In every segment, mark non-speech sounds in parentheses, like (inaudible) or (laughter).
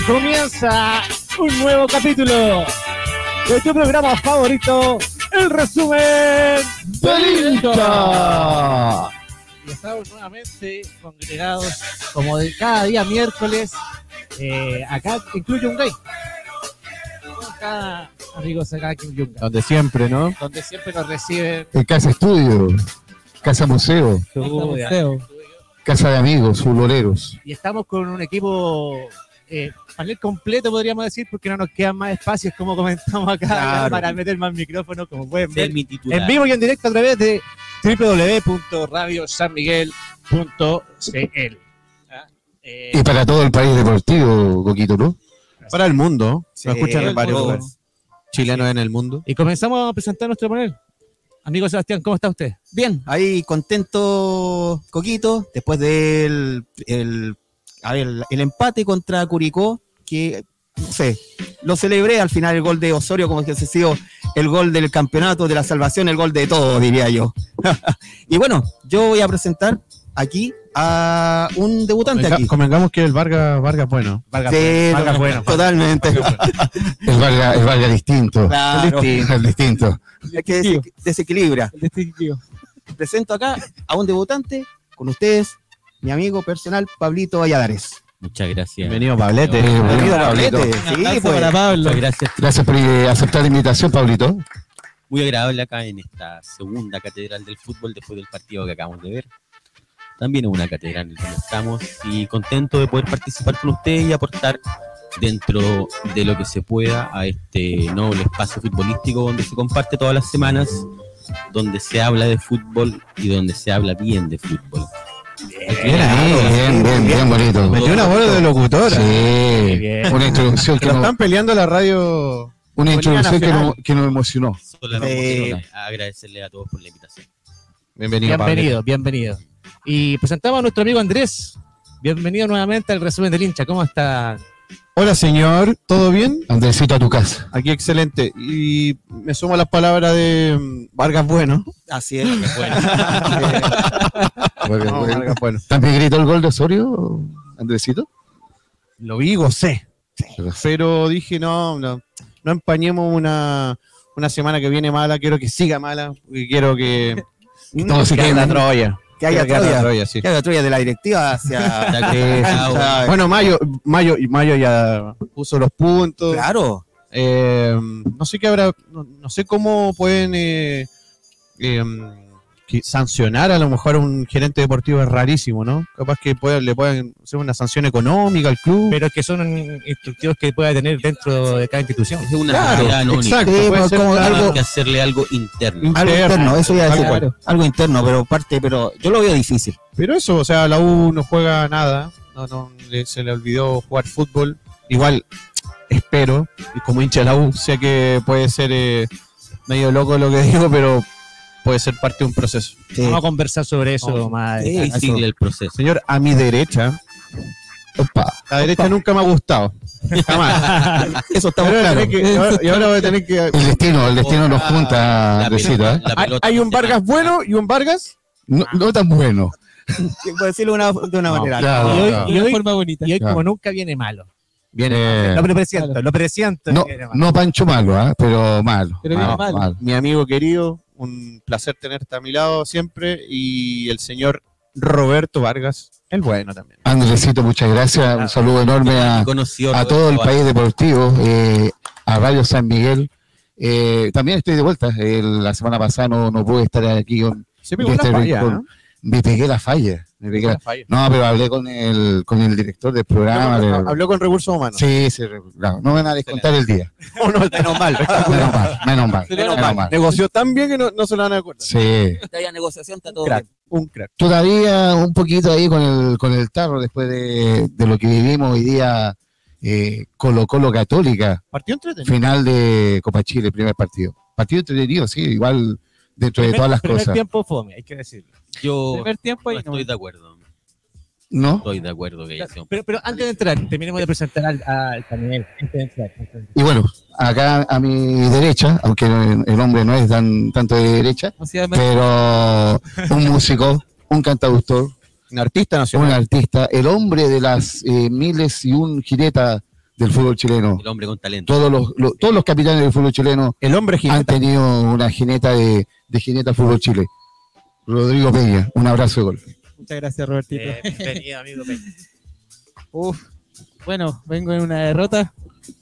Y comienza un nuevo capítulo de tu programa favorito, el resumen del hincha. Y estamos nuevamente congregados como de cada día miércoles. eh, acá incluye un gay. Con Cada amigos acá un gay. Donde siempre, ¿no? Donde siempre nos reciben En Casa Estudio, Casa Museo, estudia, Casa de Amigos, Futboleros. y estamos con un equipo eh, panel completo, podríamos decir, porque no nos quedan más espacios, como comentamos acá, (laughs) Claro. para meter más micrófonos, como pueden ver, mi en vivo y en directo a través de www.radiosanmiguel.cl. ¿Ah? Eh, Y para todo el país deportivo, Coquito, ¿no? Para el mundo. Sí, Lo escuchan en varios. Chilenos en el mundo. y comenzamos a presentar nuestro panel. Amigo Sebastián, ¿cómo está usted? Bien, ahí contento, Coquito, después del el, a ver, el empate contra Curicó, que no sé, lo celebré al final el gol de Osorio como que ha sido el gol del campeonato, de la salvación, el gol de todo, diría yo. (laughs) y bueno, yo voy a presentar aquí a un debutante Convenga- aquí. Convengamos que el Vargas, Vargas bueno. Vargas, Sí, Vargas bueno. totalmente. El Vargas, el Vargas distinto. Claro, El distinto. es que dese- desequilibra. Presento acá a un debutante con ustedes, mi amigo personal Pablito Valladares. Muchas gracias. Bienvenido, Pablete. Bienvenido. Pablete. Sí, pues. Muchas gracias. Gracias por eh, aceptar la invitación, Pablito. Muy agradable acá en esta segunda catedral del fútbol después del partido que acabamos de ver. También es una catedral en donde estamos y contento de poder participar con ustedes y aportar dentro de lo que se pueda a este noble espacio futbolístico donde se comparte todas las semanas, donde se habla de fútbol y donde se habla bien de fútbol. Bien ahí. Bien, bien, bien bonito. Metió una bola de locutora. Sí, bien. una introducción Que están peleando la radio. una introducción que nos, emocionó. Solamente Eh, agradecerle a todos por la invitación. Bienvenido, Bienvenido, bienvenido. Y presentamos a nuestro amigo Andrés. Bienvenido nuevamente al resumen del hincha. ¿Cómo está? Hola, señor. ¿Todo bien? Andresito a tu casa. Aquí excelente. Y me sumo a las palabras de mm, Vargas Bueno. Así es. (laughs) (laughs) No, Vargas Bueno. ¿También gritó el gol de Osorio, Andresito? Lo vi gocé. Pero dije, no, no, no empañemos una, una semana que viene mala. Quiero que siga mala. Quiero que. Todo se que quede en- Troya. Que haya Troya. Troya, sí. Que Troya de la directiva hacia. (laughs) Ya hacia- Bueno, Mayo, Mayo, y Mayo ya puso los puntos. claro. Eh, no sé qué habrá, no, no sé cómo pueden eh, eh, que sancionar a lo mejor a un gerente deportivo es rarísimo, ¿no? Capaz que pueda- le puedan hacer una sanción económica al club. Pero es que son instructivos que pueda tener dentro de cada institución. Es una Claro, exacto. Sí, puede pues, ser como algo- que hacerle algo interno. Algo interno, eso iba a decir. Claro. Algo interno, pero parte, pero yo lo veo difícil. Pero eso, o sea, la U no juega nada, no, no, le- se le olvidó jugar fútbol. Igual, espero, y como hincha de la U, sé que puede ser eh, medio loco lo que (laughs) digo, pero puede ser parte de un proceso. Sí. Vamos a conversar sobre eso más. Sí, el proceso. Señor, a mi derecha, Opa. la derecha nunca me ha gustado. Jamás. (laughs) Eso está claro. y ahora- y ahora voy a tener que. El destino, el destino nos junta, Andresito, pelota- ¿eh? Hay, un Vargas bueno y un Vargas. No, no tan bueno. (laughs) Por decirlo una- de una No, manera. claro, Y hoy, claro. y hoy- forma bonita. y hoy Claro. como nunca viene malo. Viene. Lo presiento, lo presiento. No, no Pancho malo, ¿ah? pero malo. Pero viene malo, malo. mi amigo querido, un placer tenerte a mi lado siempre. Y el señor Roberto Vargas, el bueno también. Andresito, muchas gracias. Un saludo enorme a, todo el país deportivo, eh, a Radio San Miguel. Eh, también estoy de vuelta. Eh, la semana pasada no, no pude estar aquí. con- la Este falla, rincón. ¿no? Me pegué la falla. Me pegué la- falla. No, pero hablé con el, con el director del programa. Habló, con recursos humanos. Sí, sí, claro. No me van a descontar el día. No, (laughs) no, menos mal. Menos mal, menos mal. Menos mal. Negoció tan bien que no, no se lo van a acordar. Sí. haya negociación, está todo Crack, bien. un crack. Todavía un poquito ahí con el, con el tarro después de, de lo que vivimos hoy día eh, Colo Colo Católica, Partido entretenido. final de Copa Chile, primer partido. Partido entretenido, sí, igual dentro de todas las primer cosas. tiempo fome, hay que decirlo. Yo Primer tiempo no estoy de acuerdo. ¿No? Estoy de acuerdo que un Pero, pero antes de entrar, terminemos de presentar al, al panel. Y bueno, acá a mi derecha, aunque el hombre no es tan, tanto de derecha, O sea, me- pero un músico, un cantautor, Un artista un nacional. artista, el hombre de las eh, miles y un giretas del fútbol chileno. El hombre con talento. Todos los, lo- todos los capitanes del fútbol chileno El hombre han tenido una jineta de, de jineta fútbol Chile. Rodrigo Peña, un abrazo de gol. Muchas gracias, Robertito. Eh, bienvenido, amigo Peña. (laughs) Uf, bueno, vengo en una derrota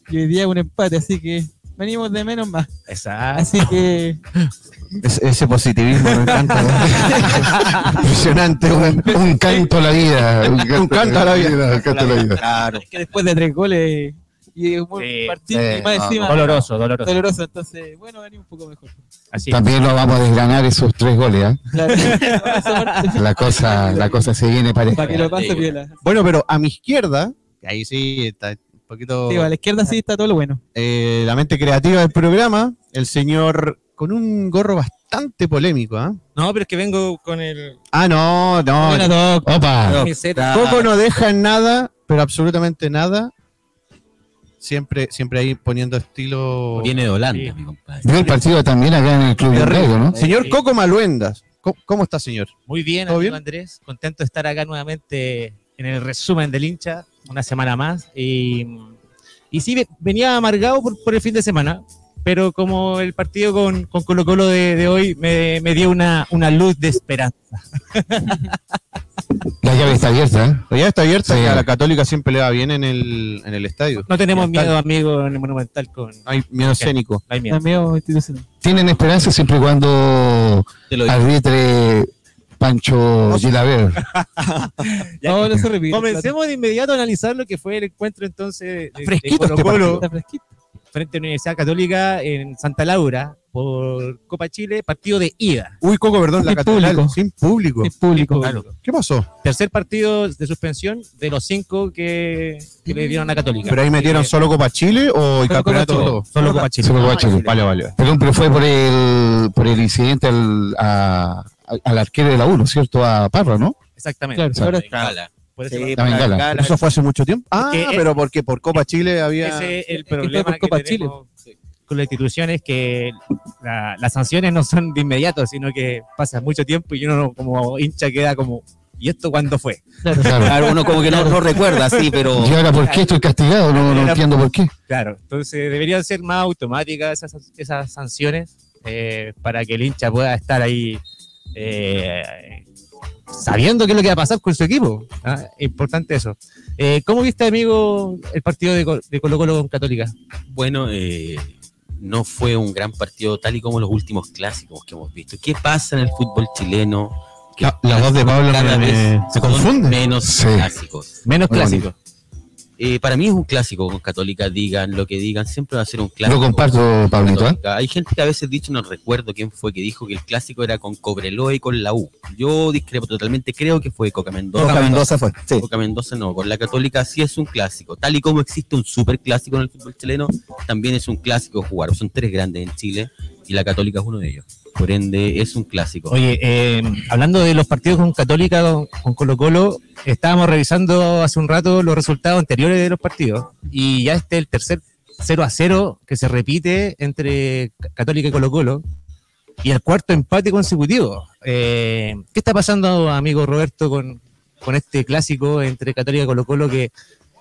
y hoy día un empate, así que venimos de menos más. Exacto. Así que (laughs) Es- ese positivismo me encanta. (laughs) Impresionante, un, un canto a la vida. Un canto a la vida. Un canto a la vida. Claro. es que después de tres goles y un buen Sí. partido Eh, y más no, encima Doloroso, doloroso. doloroso, entonces bueno, venimos un poco mejor. Así es. También lo vamos a desgranar esos tres goles. parte, (laughs) La cosa, la cosa se viene pareja. para que lo pase piola. Bueno, pero a mi izquierda, que ahí sí está un poquito Sí, a la izquierda sí está todo lo bueno. eh, la mente creativa del programa, el señor con un gorro bastante polémico, ¿ah? No, pero es que vengo con el. Ah, no, no. Opa. Coco no deja en nada, pero absolutamente nada. Siempre, siempre ahí poniendo estilo. Viene de Holanda, Sí. mi compadre. vio el partido también acá en el Club De Gallo, ¿no? Señor. Coco Maluendas. ¿Cómo, cómo está, señor? Muy bien, ¿Todo amigo bien? Andrés. Contento de estar acá nuevamente en el resumen del hincha, una semana más. Y, y sí, ve- venía amargado por, por el fin de semana, pero como el partido con, con Colo Colo de, de hoy me, me dio una, una luz de esperanza. La llave está abierta, ¿eh? Pero ya está abierta, Sí. que a la Católica siempre le va bien en el, en el estadio. No tenemos miedo, amigo, en el Monumental con... No hay miedo escénico. No hay miedo. Institucional. Tienen esperanza siempre y cuando arbitre Pancho Gilaver. (laughs) (laughs) Ya. No, no se repite. Comencemos de inmediato a analizar lo que fue el encuentro entonces de, de Fresquito este Colo-Colo Está fresquito. Frente a la Universidad Católica en Santa Laura por Copa Chile, partido de ida. Uy, Coco, perdón, la Sin catedral público. sin público. Claro. ¿Qué pasó? Tercer partido de suspensión de los cinco que, que le dieron a Católica. ¿Pero ahí metieron solo Copa Chile o el Solo campeonato? Copa todo? que Solo Copa Chile. Solo Copa Chile. Vale, vale. Perdón, pero fue por el, por el incidente al, a- al arquero de la 1, ¿cierto? A Parra, ¿no? Exactamente. Claro, ahora Eso La bengala. ¿Pero ¿Eso fue hace mucho tiempo? Ah, que- pero porque por Copa Chile había... ese es el problema por que Copa tenemos con la institución es que la- las sanciones no son de inmediato, sino que pasa mucho tiempo y uno como hincha queda como, ¿y esto cuándo fue? Claro. Uno como que no, no recuerda, sí, pero. ¿Y ahora por qué estoy castigado? No, no entiendo por qué. Claro, entonces deberían ser más automáticas esas, esas sanciones eh, para que el hincha pueda estar ahí eh, sabiendo qué es lo que va a pasar con su equipo. ¿ah? Importante eso. Eh, ¿Cómo viste, amigo, el partido de, Co- de Colo Colo con Católica? Bueno, eh, no fue un gran partido tal y como los últimos clásicos que hemos visto. ¿Qué pasa en el fútbol chileno? Que La, la voz de Pablo cada me- vez me- se confunde. menos Sí. clásicos. Menos Muy clásico. Eh, para mí es un clásico con Católica, digan lo que digan, siempre va a ser un clásico. Lo comparto, Pablito. ¿eh? Hay gente que a veces dicho, no recuerdo quién fue, que dijo que el clásico era con Cobreloa y con la U. Yo discrepo totalmente, creo que fue Coca Mendoza. Coca Mendoza fue. Sí. Coca Mendoza no, con la Católica sí es un clásico. Tal y como existe un super clásico en el fútbol chileno, también es un clásico jugar. Son tres grandes en Chile y la Católica es uno de ellos. Por ende, es un clásico. Oye, eh, hablando de los partidos con Católica, con, con Colo Colo, estábamos revisando hace un rato los resultados anteriores de los partidos y ya este es el tercer 0 a 0 que se repite entre Ca- Católica y Colo Colo y el cuarto empate consecutivo. Eh, ¿Qué está pasando, amigo Roberto, con, con este clásico entre Católica y Colo Colo que,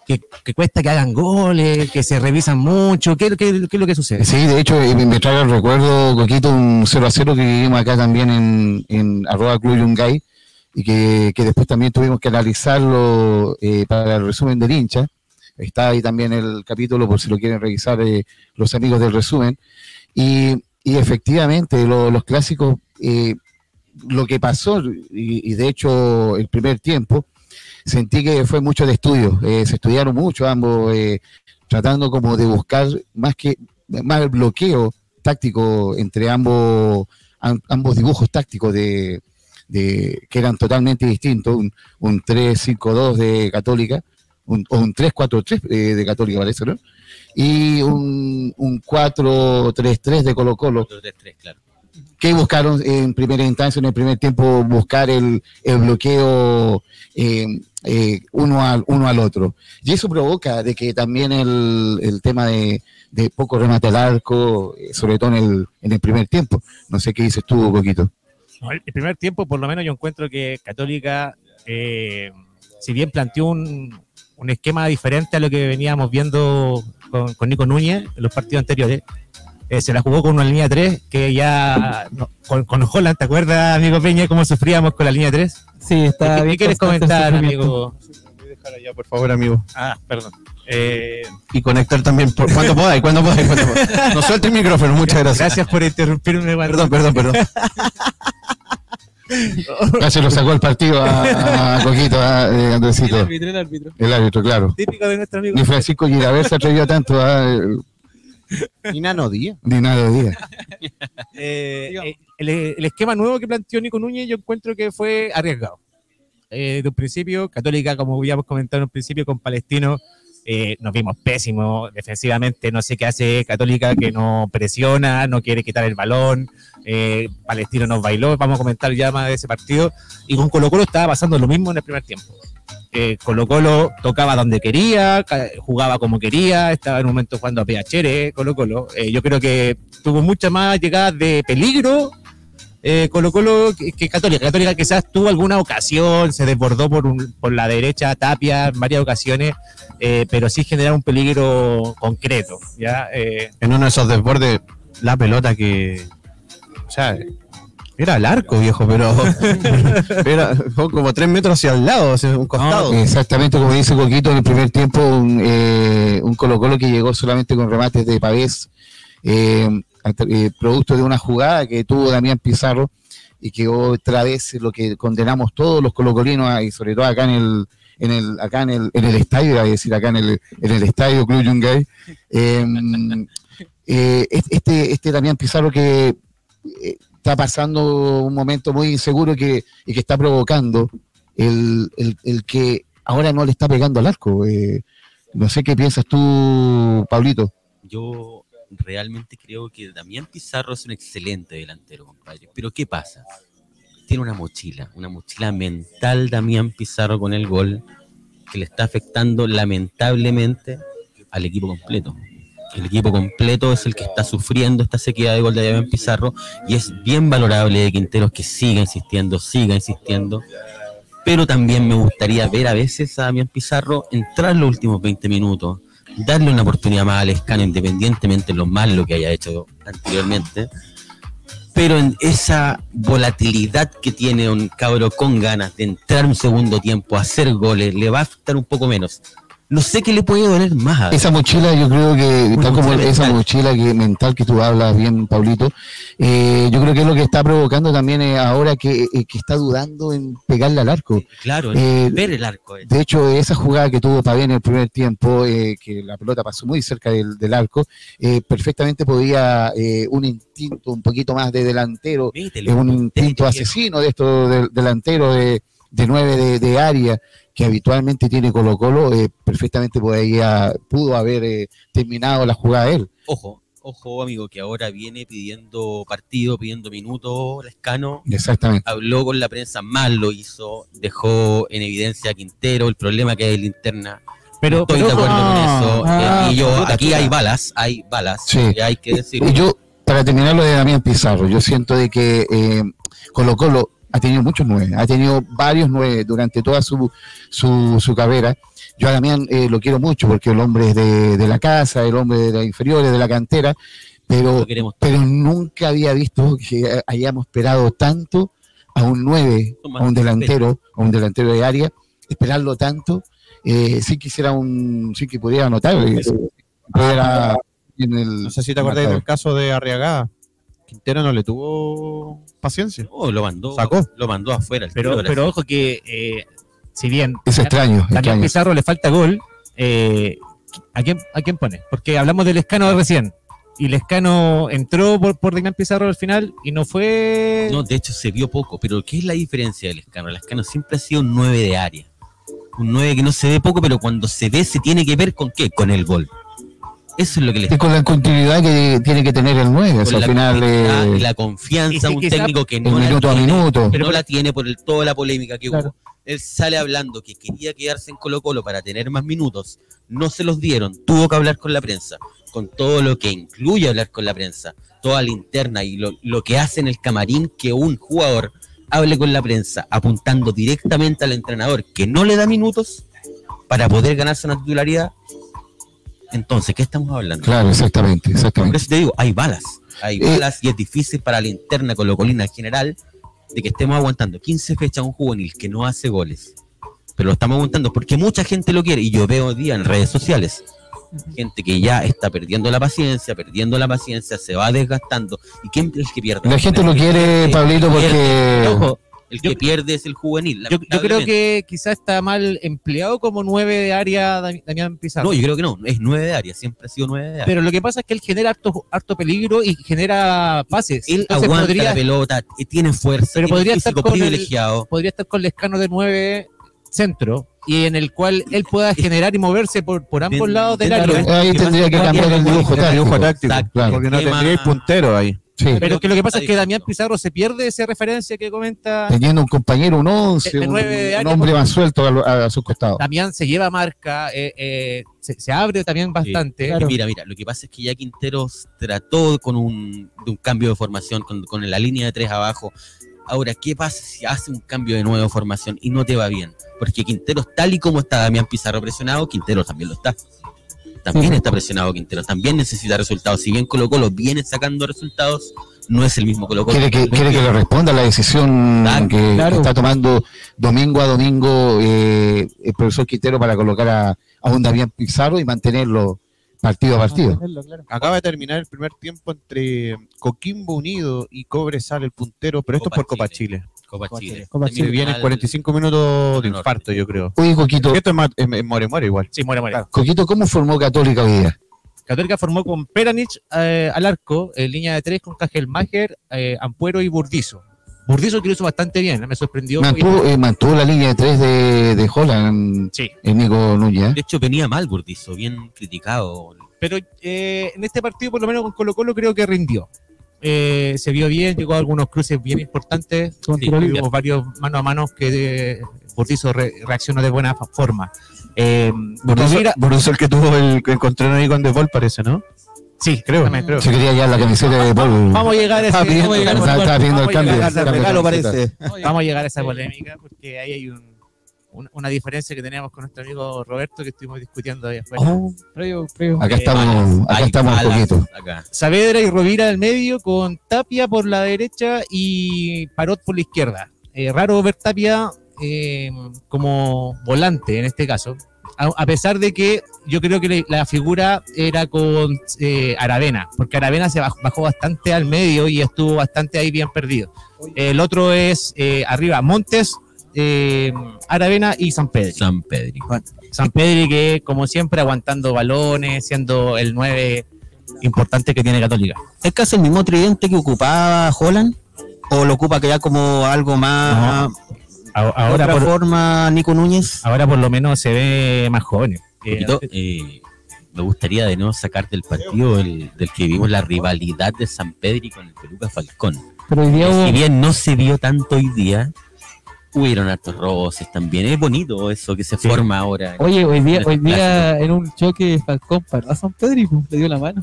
que, cuesta que hagan goles, que se revisan mucho? ¿Qué, qué- qué es lo que sucede? Sí, de hecho, eh, me trae el recuerdo, Coquito, un 0 a 0 que vivimos acá también en, en arroba Club Yungay y que, que después también tuvimos que analizarlo eh, para el resumen del hincha. Está ahí también el capítulo por si lo quieren revisar eh, los amigos del resumen. Y, y efectivamente, lo- los clásicos, eh, lo que pasó, y de hecho el primer tiempo, sentí que fue mucho de estudio. eh, se estudiaron mucho ambos, eh, tratando como de buscar más que más el bloqueo táctico entre ambos am- ambos dibujos tácticos de, de- que eran totalmente distintos, un, un 3-5-2 de Católica, un, o un 3-4-3 eh, de Católica parece, ¿no? Y un, un 4-3-3 de Colo Colo, Otro 3-3, claro. que buscaron en primera instancia, en el primer tiempo, buscar el, el bloqueo eh, eh, uno, al, uno al otro. Y eso provoca de que también el, el tema de, poco remate al arco, eh, sobre todo en el, en el primer tiempo. No sé qué dices tú, El el primer tiempo, por lo menos, yo encuentro que Católica, eh, si bien planteó un, un esquema diferente a lo que veníamos viendo con, con Nico Núñez en los partidos anteriores. Eh, se la jugó con una línea 3 que ya no, con, con Holland, ¿te acuerdas, amigo Peña, cómo sufríamos con la línea 3? Sí, está ¿Qué, bien. qué quieres el comentar, amigo? dejar allá, por favor, amigo. Ah, perdón. Eh, Y conectar también por cuando podáis, cuando podáis, cuando podáis. No suelte el micrófono, muchas gracias. gracias por interrumpirme. Perdón, perdón, perdón. (laughs) Casi lo sacó el partido a, a Coquito, a, eh, El Andresito. árbitro, el árbitro. El árbitro, claro. Típico de nuestro amigo. Ni Francisco Giraver se atrevió tanto a. Ni Nano Díaz. Ni nada de día. Eh, eh, el, el esquema nuevo que planteó Nico Núñez yo encuentro que fue arriesgado. Eh, de un principio, Católica, como habíamos comentado en un principio con Palestino, eh, nos vimos pésimos defensivamente. No sé qué hace Católica que no presiona, no quiere quitar el balón. Eh, Palestino nos bailó. Vamos a comentar ya más de ese partido. Y con Colo Colo estaba pasando lo mismo en el primer tiempo. Eh, Colo Colo tocaba donde quería, jugaba como quería, estaba en un momento jugando a PHR, Colo Colo. Eh, yo creo que tuvo muchas más llegadas de peligro eh, Colo Colo que, que Católica. Católica quizás tuvo alguna ocasión, se desbordó por, un- por la derecha Tapia en varias ocasiones, eh, pero sí generaba un peligro concreto. ¿ya? Eh, En uno de esos desbordes, la pelota que. Era al arco, viejo, pero. (laughs) era como tres metros hacia el lado, hacia un costado. Exactamente como dice Coquito, en el primer tiempo un, eh, un Colo Colo que llegó solamente con remates de Pavés, eh, eh, producto de una jugada que tuvo Damián Pizarro y que otra vez lo que condenamos todos los colocolinos y sobre todo acá en el en el acá en el, en el estadio, decir acá en el, en el estadio Club Yungay, este, este Damián Pizarro que está pasando un momento muy inseguro que, y que está provocando el, el, el que ahora no le está pegando al arco. eh. no sé qué piensas tú, Pablito. Yo realmente creo que Damián Pizarro es un excelente delantero, compadre. Pero ¿qué pasa? Tiene una mochila, una mochila mental Damián Pizarro con el gol que le está afectando lamentablemente al equipo completo. El equipo completo es el que está sufriendo esta sequía de gol de Damián Pizarro y es bien valorable de Quinteros que siga insistiendo, siga insistiendo. Pero también me gustaría ver a veces a Damián Pizarro entrar los últimos 20 minutos, darle una oportunidad más al escano, independientemente de lo malo que haya hecho anteriormente. Pero en esa volatilidad que tiene un cabro con ganas de entrar un segundo tiempo, hacer goles, le va a afectar un poco menos. No sé qué le puede doler más. a- Esa mochila, yo creo que, Una tal como mochila esa mental. mochila que, mental que tú hablas bien, Pablito, eh, yo creo que es lo que está provocando también eh, ahora que, eh, que está dudando en pegarle al arco. Claro, Eh, ver el arco. eh. De hecho, esa jugada que tuvo Pavén en el primer tiempo, eh, que la pelota pasó muy cerca del, del arco, perfectamente podía eh, un instinto un poquito más de delantero, un instinto asesino de estos del- delanteros de, de nueve de, de área que habitualmente tiene Colo Colo, eh, perfectamente podía, pudo haber eh, terminado la jugada él. Ojo, ojo, amigo, que ahora viene pidiendo partido, pidiendo minutos, Lescano. Exactamente. Habló con la prensa, mal lo hizo, dejó en evidencia a Quintero el problema que hay en la interna. pero, Estoy pero de acuerdo con eso. ah, eh, y yo, aquí hay balas, hay balas, Sí. y hay que decirlo. Y yo, para terminar lo de Damián Pizarro, yo siento de que eh, Colo Colo ha tenido muchos nueve, ha tenido varios nueve durante toda su, su, su carrera. Yo a Damián eh, lo quiero mucho porque el hombre es de, de la casa, el hombre de las inferiores, de la cantera, pero, pero nunca había visto que hayamos esperado tanto a un nueve, a un delantero, a un delantero de área, esperarlo tanto, eh, sí quisiera un, sí que pudiera anotar, eh, en el No sé si te acordás del caso de Arriagada. Quintero no le tuvo paciencia. Oh, lo mandó, Sacó. lo mandó afuera. el pero, de pero ojo que eh, si bien Es extraño, Damián extraño. Pizarro le falta gol, eh, ¿a, quién, ¿a quién pone? Porque hablamos del Escano recién. Y Lescano entró por, por Damián Pizarro al final y no fue. No, de hecho se vio poco, pero ¿qué es la diferencia del Escano? El Escano siempre ha sido un 9 de área. Un 9 que no se ve poco, pero cuando se ve se tiene que ver con qué? Con el gol. Eso es lo que le Y con la continuidad que tiene que tener el 9, o con sea, al la final confianza y la Y confianza, sí, un técnico que no la minuto a tiene, minuto. Pero no la tiene por el- toda la polémica que Claro. hubo. Él sale hablando que quería quedarse en Colo Colo para tener más minutos. No se los dieron. Tuvo que hablar con la prensa. Con todo lo que incluye hablar con la prensa. Toda la interna y lo, lo que hace en el camarín que un jugador hable con la prensa apuntando directamente al entrenador que no le da minutos. para poder ganarse una titularidad, entonces, ¿qué estamos hablando? Claro, exactamente, Por exactamente. eso te digo, hay balas. Hay Eh. balas y es difícil para la interna colocolina en general de que estemos aguantando 15 fechas un juvenil que no hace goles. Pero lo estamos aguantando porque mucha gente lo quiere. Y yo veo hoy día en redes sociales gente que ya está perdiendo la paciencia, perdiendo la paciencia, se va desgastando. ¿Y quién es el que pierde? La gente lo quiere, Pablito, pierde. porque Ojo, El que pierde es el juvenil. yo, yo creo que quizás está mal empleado como nueve de área Dami- Damián Pizarro. No, yo creo que no. Es 9 de área. Siempre ha sido 9 de área. Pero lo que pasa es que él genera harto, harto peligro y genera pases. Él Entonces aguanta podría, la pelota, eh, tiene fuerza, Pero tiene podría estar con el- privilegiado. podría estar con Lescano de 9 centro y en el cual él pueda generar y moverse por, por ambos lados del área. ahí tendría que cambiar el dibujo El táctico. Exacto. porque no tendríais puntero ahí. Sí, Pero que lo que pasa es que Damián. Pizarro se pierde esa referencia que comenta. teniendo un compañero, un once, El- el un, nueve de un hombre más suelto a, a su costado. Damián se lleva marca, eh, eh, se, se abre también bastante. Y Mira, mira, lo que pasa es que ya Quinteros trató con un, de un cambio de formación, con, con la línea de tres abajo. Ahora, ¿qué pasa si hace un cambio de nuevo de formación y no te va bien? Porque Quinteros, tal y como está Damián Pizarro presionado, Quinteros también lo está. También está presionado Quinteros, también necesita resultados. Si bien Colo Colo viene sacando resultados, no es el mismo Colo Colo. Quiere que, quiere que le responda la decisión Claro, que, claro. que está tomando domingo a domingo eh, el profesor Quintero para colocar a, a un Damián Pizarro y mantenerlo partido a partido. Acaba de terminar el primer tiempo entre Coquimbo Unido y Cobresal, el puntero, pero esto Copa es por Copa Chile. Chile. Copa Copa Chile. Chile. Copa Se Chile. vienen Al- 45 minutos de infarto, yo creo. Oye, Coquito, Esto es, más- es- es muere, muere igual. Sí, muere. Coquito, ¿cómo formó Católica hoy día? Católica formó con Peranich eh, al arco, en línea de tres con Cajelmacher, eh, Ampuero y Burdizo. Burdizo que lo hizo bastante bien, ¿eh? me sorprendió. Mantuvo, eh, mantuvo la línea de tres de, de Holland, Sí. el Nico Núñez. ¿eh? De hecho, venía mal Burdizo, bien criticado. Pero eh, en este partido, por lo menos con Colo Colo, creo que rindió. Eh, se vio bien, llegó a algunos cruces bien importantes. Sí, tuvimos varios mano a mano que eh, Burdizo re- reaccionó de buena forma. Eh, Burdizo el que tuvo el que encontraron ahí con De Vol, parece, ¿no? sí, creo. también creo. Se quería ya la camiseta de Paul. Vamos a llegar a ese, vamos a llegar a regalo parece. Vamos a llegar a esa polémica porque ahí hay un- un- una diferencia que teníamos con nuestro amigo Roberto que estuvimos discutiendo ahí afuera. Oh, Previo, previo. acá Eh, estamos, acá Hay estamos un poquito. acá. Saavedra y Rovira al medio con Tapia por la derecha y Parot por la izquierda. Eh, raro ver Tapia eh, como volante en este caso. A, a pesar de que yo creo que la, la figura era con eh, Aravena, porque Aravena se bajó, bajó bastante al medio y estuvo bastante ahí bien perdido. El otro es eh, arriba Montes, eh, Aravena y San Pedro. San Pedro. San Pedro que como siempre aguantando balones, siendo el 9 importante que tiene Católica. ¿Es casi el mismo tridente que ocupaba Holland? ¿O lo ocupa que ya como algo más... A- de Ahora otra por, forma Nico Núñez? ahora por lo menos se ve más joven. Poquito, eh, me gustaría de nuevo sacar del partido el, del que vimos la rivalidad de San Pedro con el Peluca Falcón. Pero hoy día Que hubo- si bien no se vio tanto hoy día, hubieron hartos roces también. Es bonito eso que se Sí. forma ahora. Oye, hoy día, hoy día en un choque Falcón paró a San Pedro y pues, le dio la mano.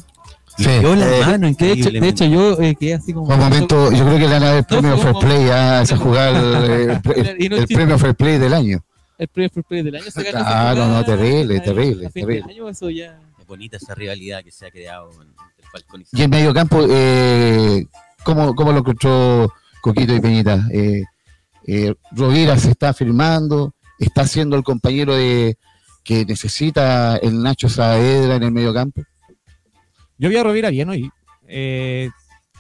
Sí. Le dio la Eh, mano De hecho, de hecho yo eh, quedé así como... Un momento, yo creo que le van a dar el premio Fair Play a esa jugada, el, el- el premio Fair Play del año. el primer free play del año. se ganó Claro, jugada no, terrible, terrible, terrible. año, eso ya... Es bonita esa rivalidad que se ha creado entre Falcón y San Y en medio campo, eh, ¿cómo, ¿cómo lo encontró Coquito y Peñita? Eh, eh, Rovira se está firmando, está siendo el compañero de que necesita el Nacho Saavedra en el medio campo. Yo vi a Rovira bien hoy. Eh,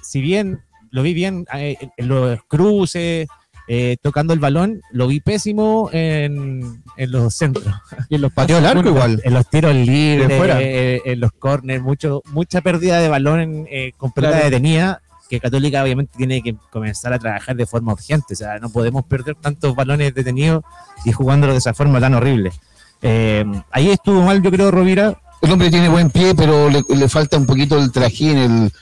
si bien lo vi bien eh, en los cruces, eh, tocando el balón, lo vi pésimo en, en los centros. (laughs) Y en los (laughs) Pateó el arco Bueno, igual. En los tiros libres, fuera. eh, en los corners, mucho, mucha pérdida de balón en, eh, con pelota Claro. detenida, Católica obviamente tiene que comenzar a trabajar de forma urgente. O sea, no podemos perder tantos balones detenidos y jugándolos de esa forma tan horrible. Eh, ahí estuvo mal, yo creo, Rovira. El hombre tiene buen pie, pero le, le falta un poquito el trajín, el,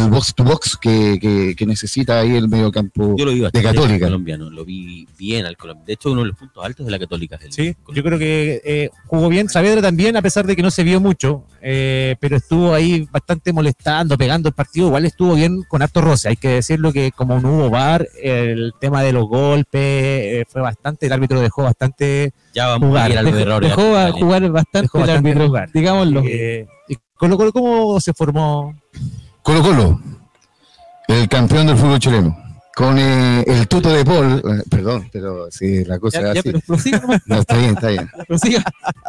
el box to box que, que- que necesita ahí el mediocampo. Yo lo vi bastante Católica. colombiano, lo vi bien al colombiano. De hecho, uno de los puntos altos de la Católica es el Sí, yo creo que eh, jugó bien. Saavedra también, a pesar de que no se vio mucho, eh, pero estuvo ahí bastante molestando, pegando el partido. Igual estuvo bien con harto roce. Hay que decirlo que como no hubo VAR, el tema de los golpes eh, fue bastante, el árbitro dejó bastante Ya vamos jugar, a Dejó, a jugar bastante Dejó el bastante árbitro, jugar. digámoslo. Eh, y Colo Colo, ¿cómo se formó? Colo Colo, el campeón del fútbol chileno. Con eh, el tuto de Paul, eh, perdón, pero sí, la cosa Ya, es ya, así. No, está bien, está bien. (laughs)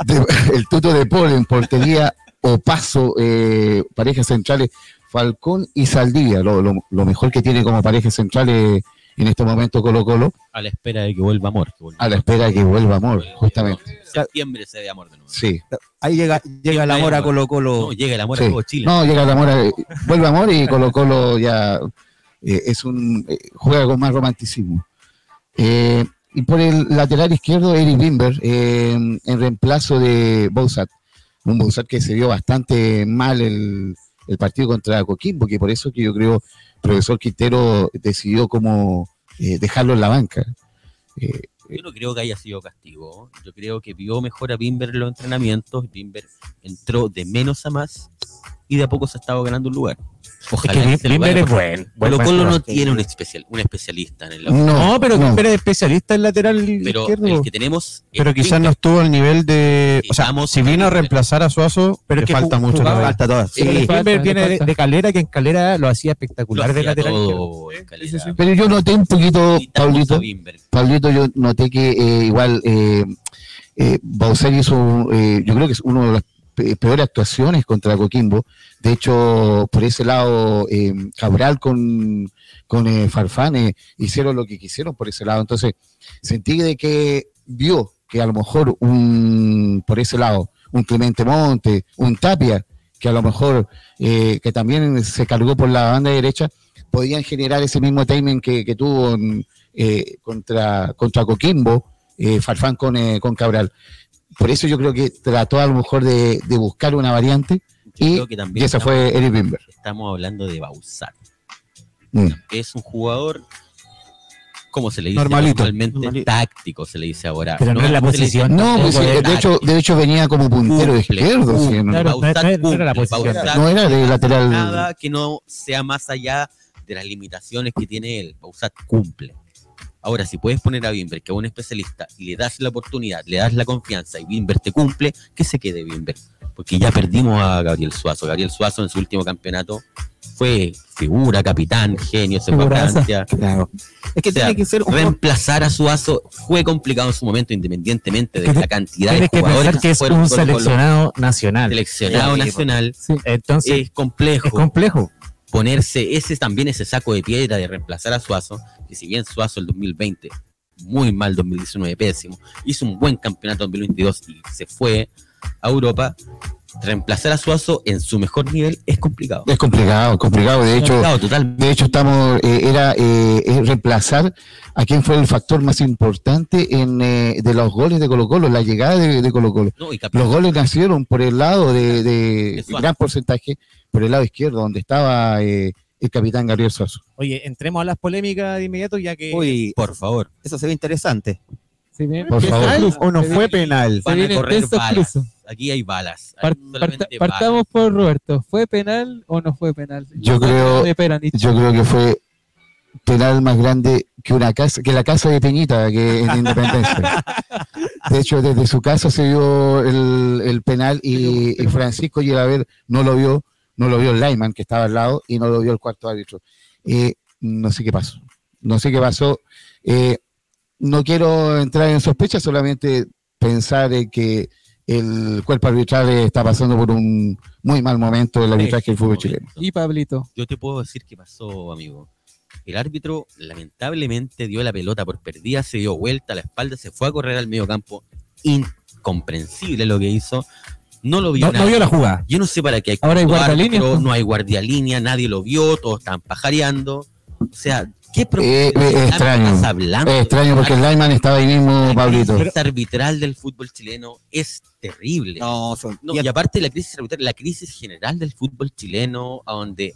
de- el tuto de Paul en portería o paso, eh, parejas centrales, Falcón y Saldivia, lo, lo- lo mejor que tiene como parejas centrales en este momento Colo Colo, A la espera de que vuelva Amor. que vuelva a la espera de que vuelva Amor, justamente. En septiembre se ve Amor de nuevo. Sí. Ahí llega, llega el amor a Colo Colo. No, llega el Amor Sí. a todo Chile. No, llega el amor, eh, vuelve Amor y Colo Colo ya eh, es un eh, juega con más romanticismo. Eh, y por el lateral izquierdo, Eric Bimber, eh, en reemplazo de Bouzat. Un Bouzat que se vio bastante mal el, el partido contra Coquimbo, que por eso que yo creo profesor Quintero decidió como eh, dejarlo en la banca. Eh, Yo no creo que haya sido castigo. Yo creo que vio mejor a Bimber en los entrenamientos. Bimber entró de menos a más y de a poco se estaba ganando un lugar. Ojalá Es que ese Bimber es buen. Colo Colo no tiene un, especial, un especialista en el no, No, pero no. Bimber es especialista en lateral pero izquierdo. el que tenemos Pero quizás no estuvo al nivel de. O sea, si vino a reemplazar a Suazo, Pero le que falta mucho jugaba-. Falta todo. Sí, Bimber viene de, Calera, que en Calera lo hacía Lo espectacular de lateral izquierdo. todo sí. Pero yo noté un poquito, Bimber. Pablito, yo noté que eh, igual eh, eh, Bauser hizo, eh, yo creo que es una de las pe- peores actuaciones contra Coquimbo. De hecho, por ese lado, eh, Cabral con, con eh, Farfán eh, hicieron lo que quisieron por ese lado. Entonces, sentí de que vio que a lo mejor un, por ese lado, un Clemente Monte, un Tapia, que a lo mejor, eh, que también se cargó por la banda derecha, podían generar ese mismo timing que, que tuvo en, eh, contra, contra Coquimbo, Farfán con, con Cabral. Por eso yo creo que trató a lo mejor de, de buscar una variante Yo y, creo que también y esa estamos, fue Eric Bimber. estamos hablando de Bausat, Mm. que es un jugador, ¿cómo se le dice? Normalito. Normalmente Normalito. táctico se le dice ahora. Pero no es la posición. No, pues, es de, hecho, de hecho venía como puntero Cumple, izquierdo. sí, no, Claro, Bausat no- no- no era la cumple, posición. Bausat no era de lateral. nada que no sea más allá de las limitaciones que tiene él. Bausat cumple. Ahora, si puedes poner a Bimber, que es un especialista, y le das la oportunidad, le das la confianza y Bimber te cumple, que se quede Bimber. Porque ya perdimos a Gabriel Suazo. Gabriel Suazo en su último campeonato fue figura, capitán, genio, se fue a. Francia. Claro. Es que O sea, tiene que ser un Reemplazar a Suazo fue complicado en su momento, independientemente de Que la cantidad de que jugadores pensar que es un seleccionado nacional. seleccionado Sí, nacional. Sí. Entonces, Es complejo es complejo. Ponerse ese también ese saco de piedra de reemplazar a Suazo, que si bien Suazo el 2020, muy mal 2019, pésimo, hizo un buen campeonato en 2022 y se fue a Europa, reemplazar a Suazo en su mejor nivel es complicado. Es complicado, complicado. De hecho, Complicado, totalmente. de hecho estamos, eh, era eh, reemplazar a quien fue el factor más importante en eh, de los goles de Colo Colo, la llegada de, de Colo Colo. No, Los goles nacieron por el lado de, de gran porcentaje, por el lado izquierdo, donde estaba eh, el capitán Gabriel Suazo. Oye, entremos a las polémicas de inmediato, ya que Uy, por favor, eso se ve interesante. Se viene- Por favor. ¿O no fue penal? Van a correr balas. Aquí hay balas. hay parta- partamos balas. por Roberto. ¿Fue penal o no fue penal? Yo creo-. Yo creo que fue penal más grande que una casa, que la casa de Peñita, que en (laughs) Independencia. De hecho, desde su casa se vio el, el penal y, y Francisco Gilaver no lo vio, no lo vio el Lyman que estaba al lado y no lo vio el cuarto árbitro. Eh, no sé qué pasó. No sé qué pasó. Eh, no quiero entrar en sospecha, solamente pensar en que el cuerpo arbitral está pasando por un muy mal momento del arbitraje del fútbol chileno. Y Pablito. Yo te puedo decir qué pasó, amigo. El árbitro lamentablemente dio la pelota por perdida, se dio vuelta a la espalda, se fue a correr al medio campo. Incomprensible lo que hizo. No lo vio no, no vio la jugada. Yo no sé para qué hay Ahora hay pues. no hay guardialínea, nadie lo vio, todos estaban pajareando. O sea, ¿qué Eh, eh, ¿qué es extraño. estás hablando? Es extraño porque el Lyman estaba ahí mismo, La Pablito. crisis arbitral del fútbol chileno es terrible. No, son, No, y- y aparte la crisis arbitral, la crisis general del fútbol chileno, a donde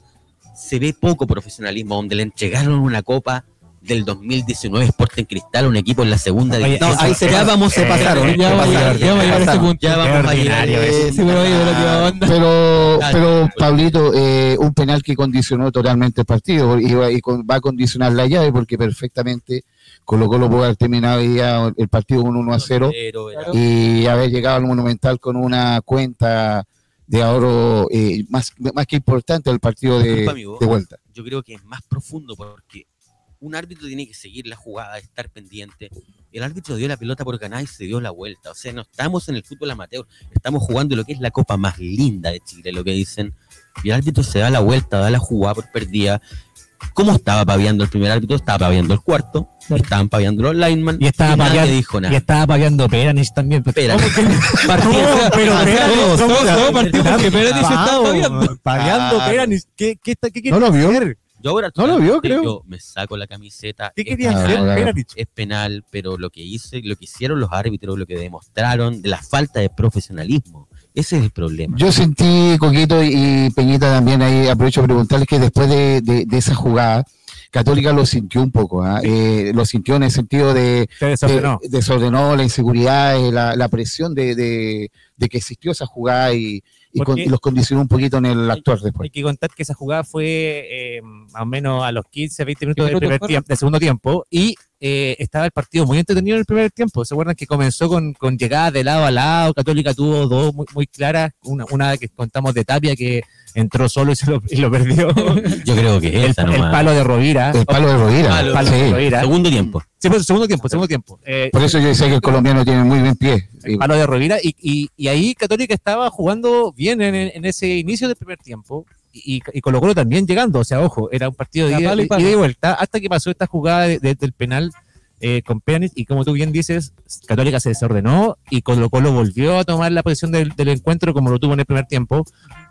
se ve poco profesionalismo, donde le entregaron una copa del 2019 Sporting Cristal, un equipo en la segunda división. No, ahí se, ya vamos, se Eh, pasaron. Ya vamos a llegar, pasaron, ya vamos a llegar a ese pasaron. punto. Ya Qué vamos a llegar. ordinario Eh, sí, pero. Pero, dale. Pablito, eh, un penal que condicionó totalmente el partido y, va- y va a condicionar la llave porque perfectamente Colo Colo puede haber terminado ya el partido con 1 a 0 Pero era- y haber llegado al Monumental con una cuenta de ahorro eh, más, más que importante del partido de vuelta. yo creo que es más profundo porque un árbitro tiene que seguir la jugada, estar pendiente. El árbitro dio la pelota por ganar y se dio la vuelta. O sea, no estamos en el fútbol amateur, estamos jugando lo que es la copa más linda de Chile, lo que dicen. Y el árbitro se da la vuelta, da la jugada por perdida. ¿Cómo estaba paviando el primer árbitro? Estaba paviando el cuarto, Claro. estaban paviando los linemen Y estaba paviando- dijo Y nada. estaba paviando Peranich también. No, partida- pero Peranich, todos, ¿cómo todos, se- todos partimos porque Peranich estaba paviando. Paviando. Peranich. ¿Qué, qué, está- qué ¿No lo vio? Yo ahora No lo vio, creo. Yo me saco la camiseta. ¿Qué es quería Ah, hacer es penal, pero lo que hice, lo que hicieron los árbitros, lo que demostraron de la falta de profesionalismo, ese es el problema. Yo sentí, Coquito y Peñita también ahí, aprovecho para preguntarles que después de, de- de esa jugada, Católica lo sintió un poco, ¿ah? Eh, lo sintió en el sentido de, desordenó. de- desordenó la inseguridad, eh, la, la presión de, de- de que existió esa jugada y, y, los condicionó un poquito en el actuar después. Hay que contar que esa jugada fue eh, más o menos a los 15, 20 minutos del, primer tiempo, del segundo tiempo y eh, estaba el partido muy entretenido en el primer tiempo. ¿Se acuerdan que comenzó con, con llegadas de lado a lado? Católica tuvo dos muy, muy claras. Una, una que contamos de Tapia que entró solo y, se lo, y lo perdió. (laughs) Yo creo que el, esa el palo de Rovira. El palo de Rovira. Palo- palo sí. de Rovira. Segundo tiempo. Sí, el segundo tiempo, segundo tiempo. Eh, Por eso yo decía que el colombiano tiene muy bien pie. Palo de Rovira y, y, y ahí Católica estaba jugando bien en, en ese inicio del primer tiempo y, y Colo Colo también llegando, o sea, ojo, era un partido de ida, y de vuelta hasta que pasó esta jugada de- de- del penal eh, con Pjanic y como tú bien dices, Católica se desordenó y Colo Colo volvió a tomar la posición del, del encuentro como lo tuvo en el primer tiempo,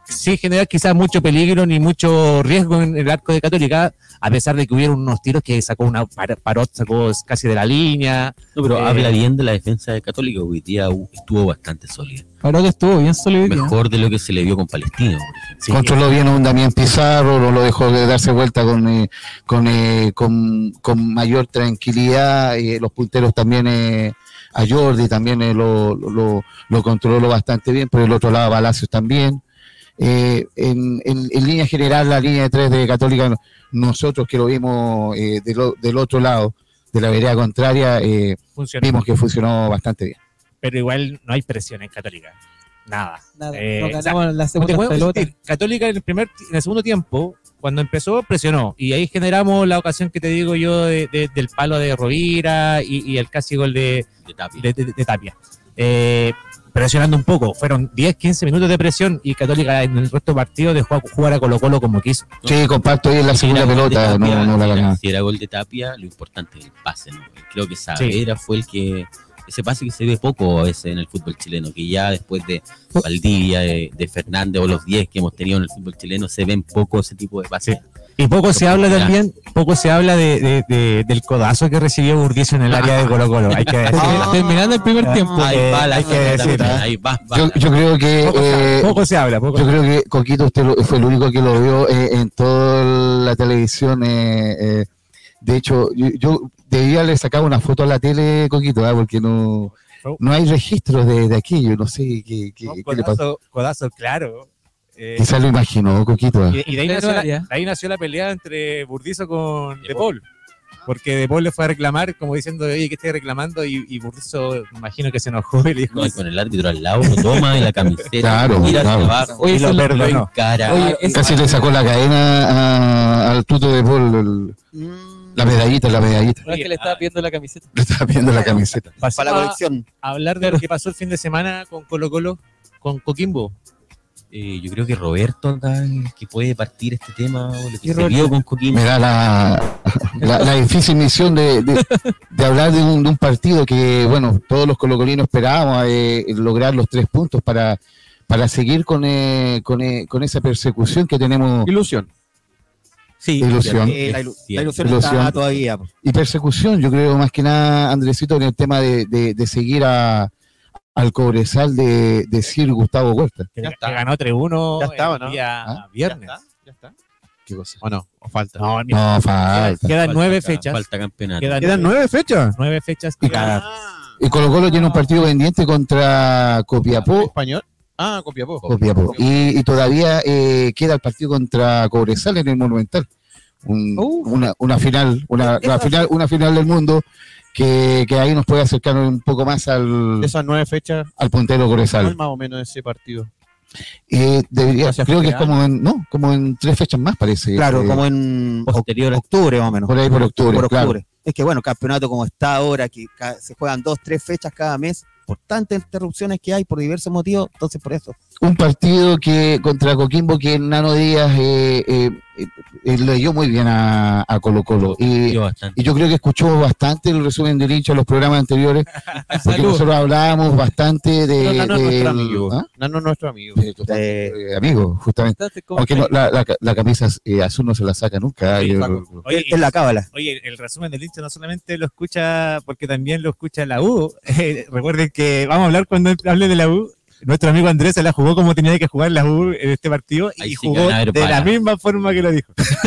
sin generar quizás mucho peligro ni mucho riesgo en el arco de Católica, a pesar de que hubieron unos tiros que sacó una par- parot, sacó casi de la línea, No, pero Eh, habla bien de la defensa de Católica, hoy día estuvo bastante sólida. Ahora que estuvo bien día. Mejor de lo que se le vio con Palestino. Sí, Controló bien a un Damián Pizarro, lo, lo dejó de darse vuelta con, eh, con, eh, con, con mayor tranquilidad. y los punteros también, eh, a Jordi también eh, lo, lo, lo controló bastante bien. Por el otro lado, Palacios también. Eh, en, en- en línea general, la línea de tres de Católica, nosotros que lo vimos eh, del, del otro lado, de la vereda contraria, eh, vimos que funcionó bastante bien. pero igual no hay presión en Católica. Nada. Nada, Eh, no ganamos la Como te segunda puedo pelota. decir, Católica en el primer, en el segundo tiempo, cuando empezó, presionó. Y ahí generamos la ocasión que te digo yo de- de- del palo de Rovira y, y el casi gol de, De Tapia. de- de- de Tapia. Eh, presionando un poco. Fueron 10, 15 minutos de presión y Católica en el resto del partido dejó a jugar a Colo Colo como quiso. Sí, compacto ahí en la Si segunda pelota, Tapia, no, no la si era- ganaba. Si era gol de Tapia, lo importante es el pase. ¿no? Creo que Saavedra fue el que. Ese pase que se ve poco a veces en el fútbol chileno, que ya después de Valdivia, de, de Fernández o los 10 que hemos tenido en el fútbol chileno, se ven poco ese tipo de pases. Y poco se habla también, poco se habla de, de- de- del codazo que recibió Burdizo en el área de Colo Colo. Hay que decirlo. Ah, Terminando el primer tiempo. Ahí Eh, va la hay que decir, también, ahí va, va. Yo, yo creo que Poco, se habla, eh, poco se habla, poco yo creo que Coquito usted fue el único que lo vio eh, en toda la televisión. eh, eh. de hecho, yo, yo debía haberle sacado una foto a la tele, Coquito, ¿ah? porque no, no hay registros de, de aquello. No sé qué, qué- No, qué le pasó. codazo, claro. Eh, Quizás lo imaginó, Coquito. ¿ah? y, y de ahí nació, la, área. de ahí nació la pelea entre Burdizo con De Paul. Porque De Paul le fue a reclamar, como diciendo, oye, ¿qué estoy reclamando? Y, y Burdizo, me imagino que se enojó y le dijo, No, y con el árbitro al lado, lo toma de la camiseta, Claro, mira claro. abajo, Oye, y lo perdonó. Cara, Oye, es- Casi le sacó la cadena al tuto de Paul, el- la medallita, la medallita. No es que le estaba pidiendo la camiseta. Le estaba viendo la camiseta. Para la colección. a hablar de lo que pasó el fin de semana con Colo Colo, con Coquimbo. Eh, yo creo que Roberto que puede partir este tema, o lo que Y se vio con Coquimbo. me da la, la, la difícil misión de, de- de hablar de un, de un partido que, bueno, todos los colocolinos esperábamos eh, lograr los tres puntos para, para seguir con, eh, con, eh, con esa persecución que tenemos. Ilusión. Sí, Ilusión. Eh, la, ilu- la ilusión Ilusión. está todavía. Y persecución, yo creo más que nada, Andresito, en el tema de, de- de seguir a, al cobresal de, de Sir Gustavo Huerta. Que, Ya está. que ganó 3-1 Ya estaba, ¿no? día Ah, viernes. Ya está. ¿Qué cosa? ¿O no? ¿O falta? No, falta. quedan Falta nueve fechas. Falta campeonato. Quedan, ¿Quedan nueve fechas? nueve fechas. Y, quedan- y Colo Colo tiene un partido pendiente contra Copiapó. ¿Español? Ah, Copiapó. Copiapó. Y, y todavía eh, queda el partido contra Cobresal en el Monumental. Un- Uh. una, una final, una, la final, una final del mundo que, que ahí nos puede acercar un poco más al, Esas nueve fechas, al puntero ¿cuál Cobresal. más o menos ese partido? Eh, debería, creo que es como en, no, como en tres fechas más parece. Claro, Eh, como en Posterior a- octubre más o menos. por ahí por octubre, Por claro. octubre. Es que bueno, campeonato como está ahora, que se juegan dos, tres fechas cada mes, por tantas interrupciones que hay por diversos motivos, entonces por eso. Un partido que contra Coquimbo que Nano Díaz eh, eh, eh, leyó muy bien a, a Colo Colo y, Yo bastante. y yo creo que escuchó bastante el resumen del hincha en los programas anteriores (laughs) porque nosotros hablábamos bastante de, Pero Nano es nuestro amigo. ¿Ah? Nano es nuestro amigo. Amigo justamente Entonces, ¿cómo aunque no, la, la, la camisa eh, azul no se la saca nunca Yo- saco. Oye, Es la cábala. Oye, el resumen del hincha no solamente lo escucha porque también lo escucha la U. (laughs) Eh, recuerden que vamos a hablar cuando hable de la U. Nuestro amigo Andrés se la jugó como tenía que jugar la U en este partido Ahí y sí jugó de la misma forma que lo dijo. (laughs)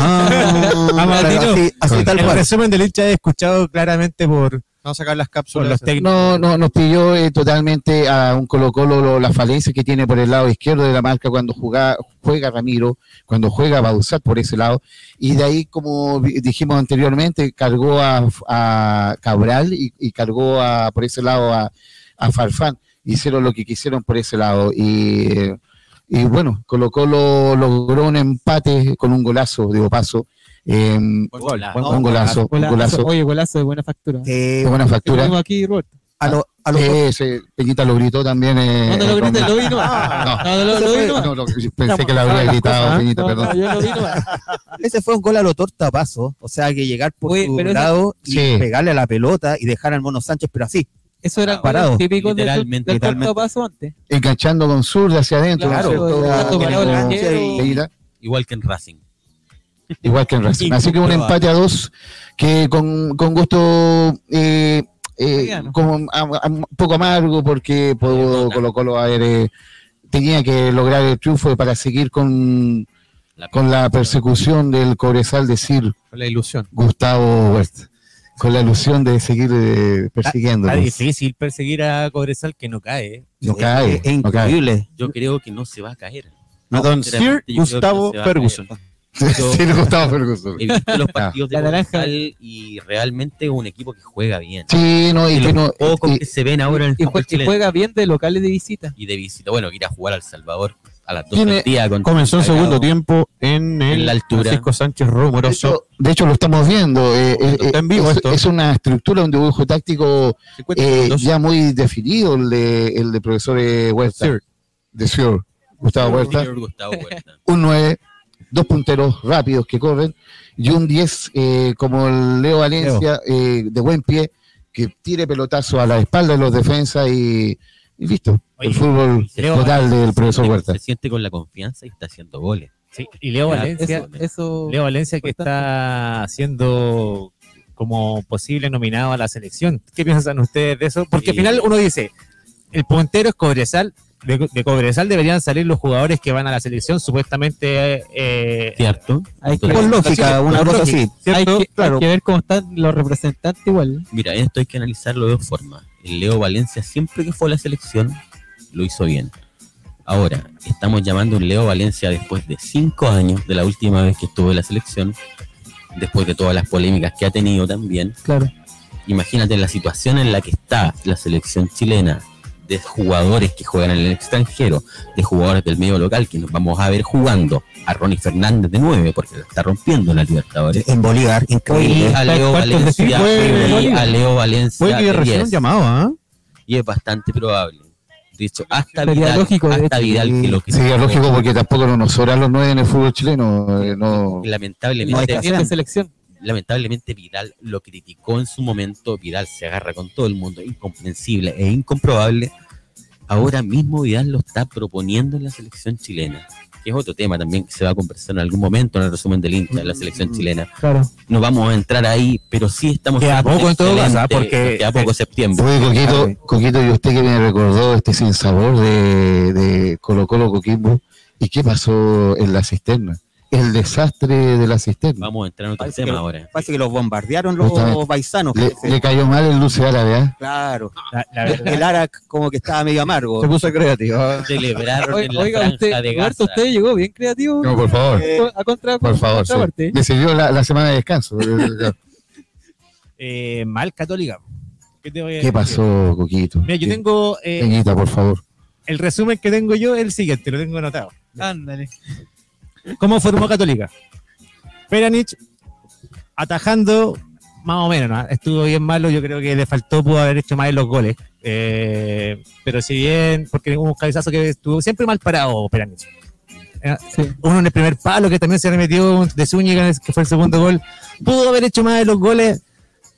Vamos, Tito. así, así tal el cual. resumen del hincha es escuchado claramente por, Vamos a sacar las cápsulas. los técnicos. no, no, nos pilló eh, totalmente a un Colo Colo lo- la falencia que tiene por el lado izquierdo de la marca cuando juega, juega Ramiro, cuando juega Bausat por ese lado, y de ahí, como dijimos anteriormente, cargó a, a Cabral y, y cargó a, por ese lado a, a Farfán, hicieron lo que quisieron por ese lado, y, eh, y bueno, Colo Colo logró un empate con un golazo de paso, eh, Buen gol. un golazo, un Golazo. Oye, golazo de buena factura. Eh, de buena Lo factura. tengo aquí, Roberto. a lo- a los Eh, ese, Peñita lo gritó también. Eh, No, no lo grité, lo vi nomás. No. No, no, lo- lo vi nomás. No, no, pensé que lo habría gritado, Peñita, No, perdón. no, yo lo vi nomás. (laughs) Ese fue un gol a lo tortapaso, o sea que llegar por Oye, su pero ese- lado y Sí. pegarle a la pelota y dejar al Mono Sánchez, pero así. Eso era Parado. típico del, Literalmente, del literalmente. cuarto paso antes. Enganchando con zurda hacia adentro. Claro, Ah, Igual que en Racing. Igual que en Racing. Así que un empate a dos que con, con gusto eh, eh, como un poco amargo porque pudo Colo Colo eh, tenía que lograr el triunfo para seguir con, La- con la persecución del Cobresal, decir la ilusión. Gustavo Huerta, con la ilusión de seguir eh, persiguiendo. Está difícil perseguir a Cobresal que no cae. No cae, Es, es no cae. increíble. Yo creo que no se va a caer. A don Sir Gustavo no Ferguson. Yo- (laughs) Sí, Gustavo Ferguson. He visto los (laughs) partidos de La y realmente es un equipo que juega bien. Sí, no, y Y que no. pocos que se ven ahora en el Y, y juega bien de locales de visita. y de visita. Bueno, ir a jugar al Salvador a las 2 Tiene- del día. con Comenzó el segundo tiempo en, el En la altura. Francisco Sánchez de, Rumoroso. hecho, de hecho, lo estamos viendo. eh, eh, Está en vivo es, esto. es una estructura, un dibujo táctico 50 eh, ya muy definido, el de, el de profesor eh, Huerta. Sir. De Sir, Gustavo Huerta. Gustavo Huerta. (laughs) Un 9, dos punteros rápidos que corren, y un 10 eh, como el Leo Valencia, eh, de buen pie, que tire pelotazo a la espalda de los defensas y, y listo. Oye, el fútbol Leo total del profesor Huerta. Se siente con la confianza y está haciendo goles. Sí, y Leo Valencia, Eso, eso Leo Valencia que está siendo como posible nominado a la selección. ¿Qué piensan ustedes de eso? Porque al final uno dice, el puntero es Cobresal, de, de Cobresal deberían salir los jugadores que van a la selección, supuestamente eh, ¿Cierto? hay que, Con lógica, una cosa así. hay, que, hay claro. que ver cómo están los representantes igual. Mira, esto hay que analizarlo de dos formas. El Leo Valencia, siempre que fue a la selección, lo hizo bien. Ahora, estamos llamando a un Leo Valencia después de cinco años de la última vez que estuvo en la selección, después de todas las polémicas que ha tenido también. Claro. Imagínate la situación en la que está la selección chilena, de jugadores que juegan en el extranjero, de jugadores del medio local, que nos vamos a ver jugando a Ronnie Fernández de 9, porque lo está rompiendo en la Libertadores. En Bolívar, Y increíble. a Leo Valencia, y a Leo Valencia Puede que de recién 10. un llamado, ¿ah? y es bastante probable. De hecho, hasta Sería Vidal, lógico, de hasta. Vidal que lo que Sería lógico porque tampoco no nos sobran los nueve en el fútbol chileno. eh, no, lamentablemente, No hay selección. Lamentablemente Vidal lo criticó en su momento, Vidal se agarra con todo el mundo, incomprensible e incomprobable. Ahora mismo Vidal lo está proponiendo en la selección chilena, que es otro tema también que se va a conversar en algún momento en el resumen del Inter de la selección chilena. Claro. No vamos a entrar ahí, pero sí estamos Queda poco en todo caso, ¿ah? porque- queda poco septiembre. Oye, Coquito, Coquito, y usted que me recordó este sinsabor de, de Colo Colo Coquimbo, ¿y qué pasó en la cisterna? El desastre de la cisterna. Vamos a entrar en otro Parece tema que- ahora. Parece que los bombardearon los Justamente. paisanos. Le, cayó mal el luce árabe, ¿eh? Claro. La, la verdad, El Arac como que estaba medio amargo. Se puso creativo. Celebraron Oiga, en la oiga, usted, de Roberto, Gaza. usted llegó bien creativo. No, por favor. Eh, a contra, Por favor, sí. Me sirvió la, la semana de descanso. (laughs) eh, mal católica. ¿Qué, te voy a ¿Qué pasó, Coquito? Mira, yo ¿Qué- tengo eh, Peñita, por favor. el resumen que tengo yo es el siguiente, lo tengo anotado. Ándale. ¿Cómo formó Católica? Peranich atajando más o menos, ¿no? estuvo bien malo, yo creo que le faltó, pudo haber hecho más en los goles. Eh, pero si bien, porque hubo un cabezazo que estuvo siempre mal parado Peranich. Eh, Uno en el primer palo que también se remetió de Zúñiga, que fue el segundo gol. Pudo haber hecho más de los goles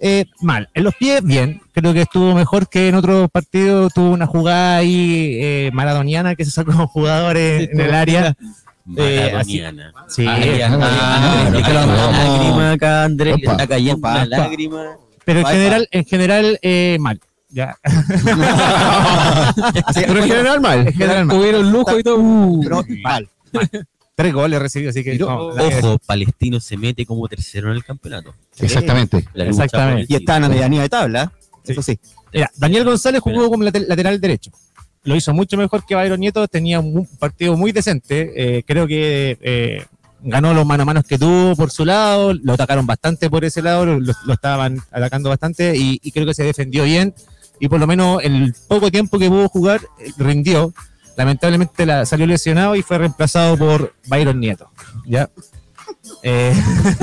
eh, mal. En los pies, bien. Creo que estuvo mejor que en otros partidos. Tuvo una jugada ahí eh, maradoniana que se sacó jugadores en el área. Maradoniana. Sí, ah, Andrés, una lágrima acá, Andrés, Opa, está cayendo opa, una opa. lágrima. pero en general, en general, eh, mal. Ya. (laughs) Pero en general mal. En general, mal. Tuvieron lujo y todo. Uh, pero mal. Tres goles recibido, así que. no, decir. Ojo, Palestino se mete como tercero en el campeonato. Exactamente. La Exactamente. Y estaban a título. medianía de tabla. Eso sí. Mira, Daniel González jugó como late- lateral derecho. Lo hizo mucho mejor que Byron Nieto. Tenía un partido muy decente. Eh, creo que eh, ganó los mano a manos que tuvo por su lado. Lo atacaron bastante por ese lado. Lo, estaban atacando bastante. Y, creo que se defendió bien. Y por lo menos el poco tiempo que pudo jugar, eh, rindió. Lamentablemente la, salió lesionado y fue reemplazado por Byron Nieto. ¿ya? Eh,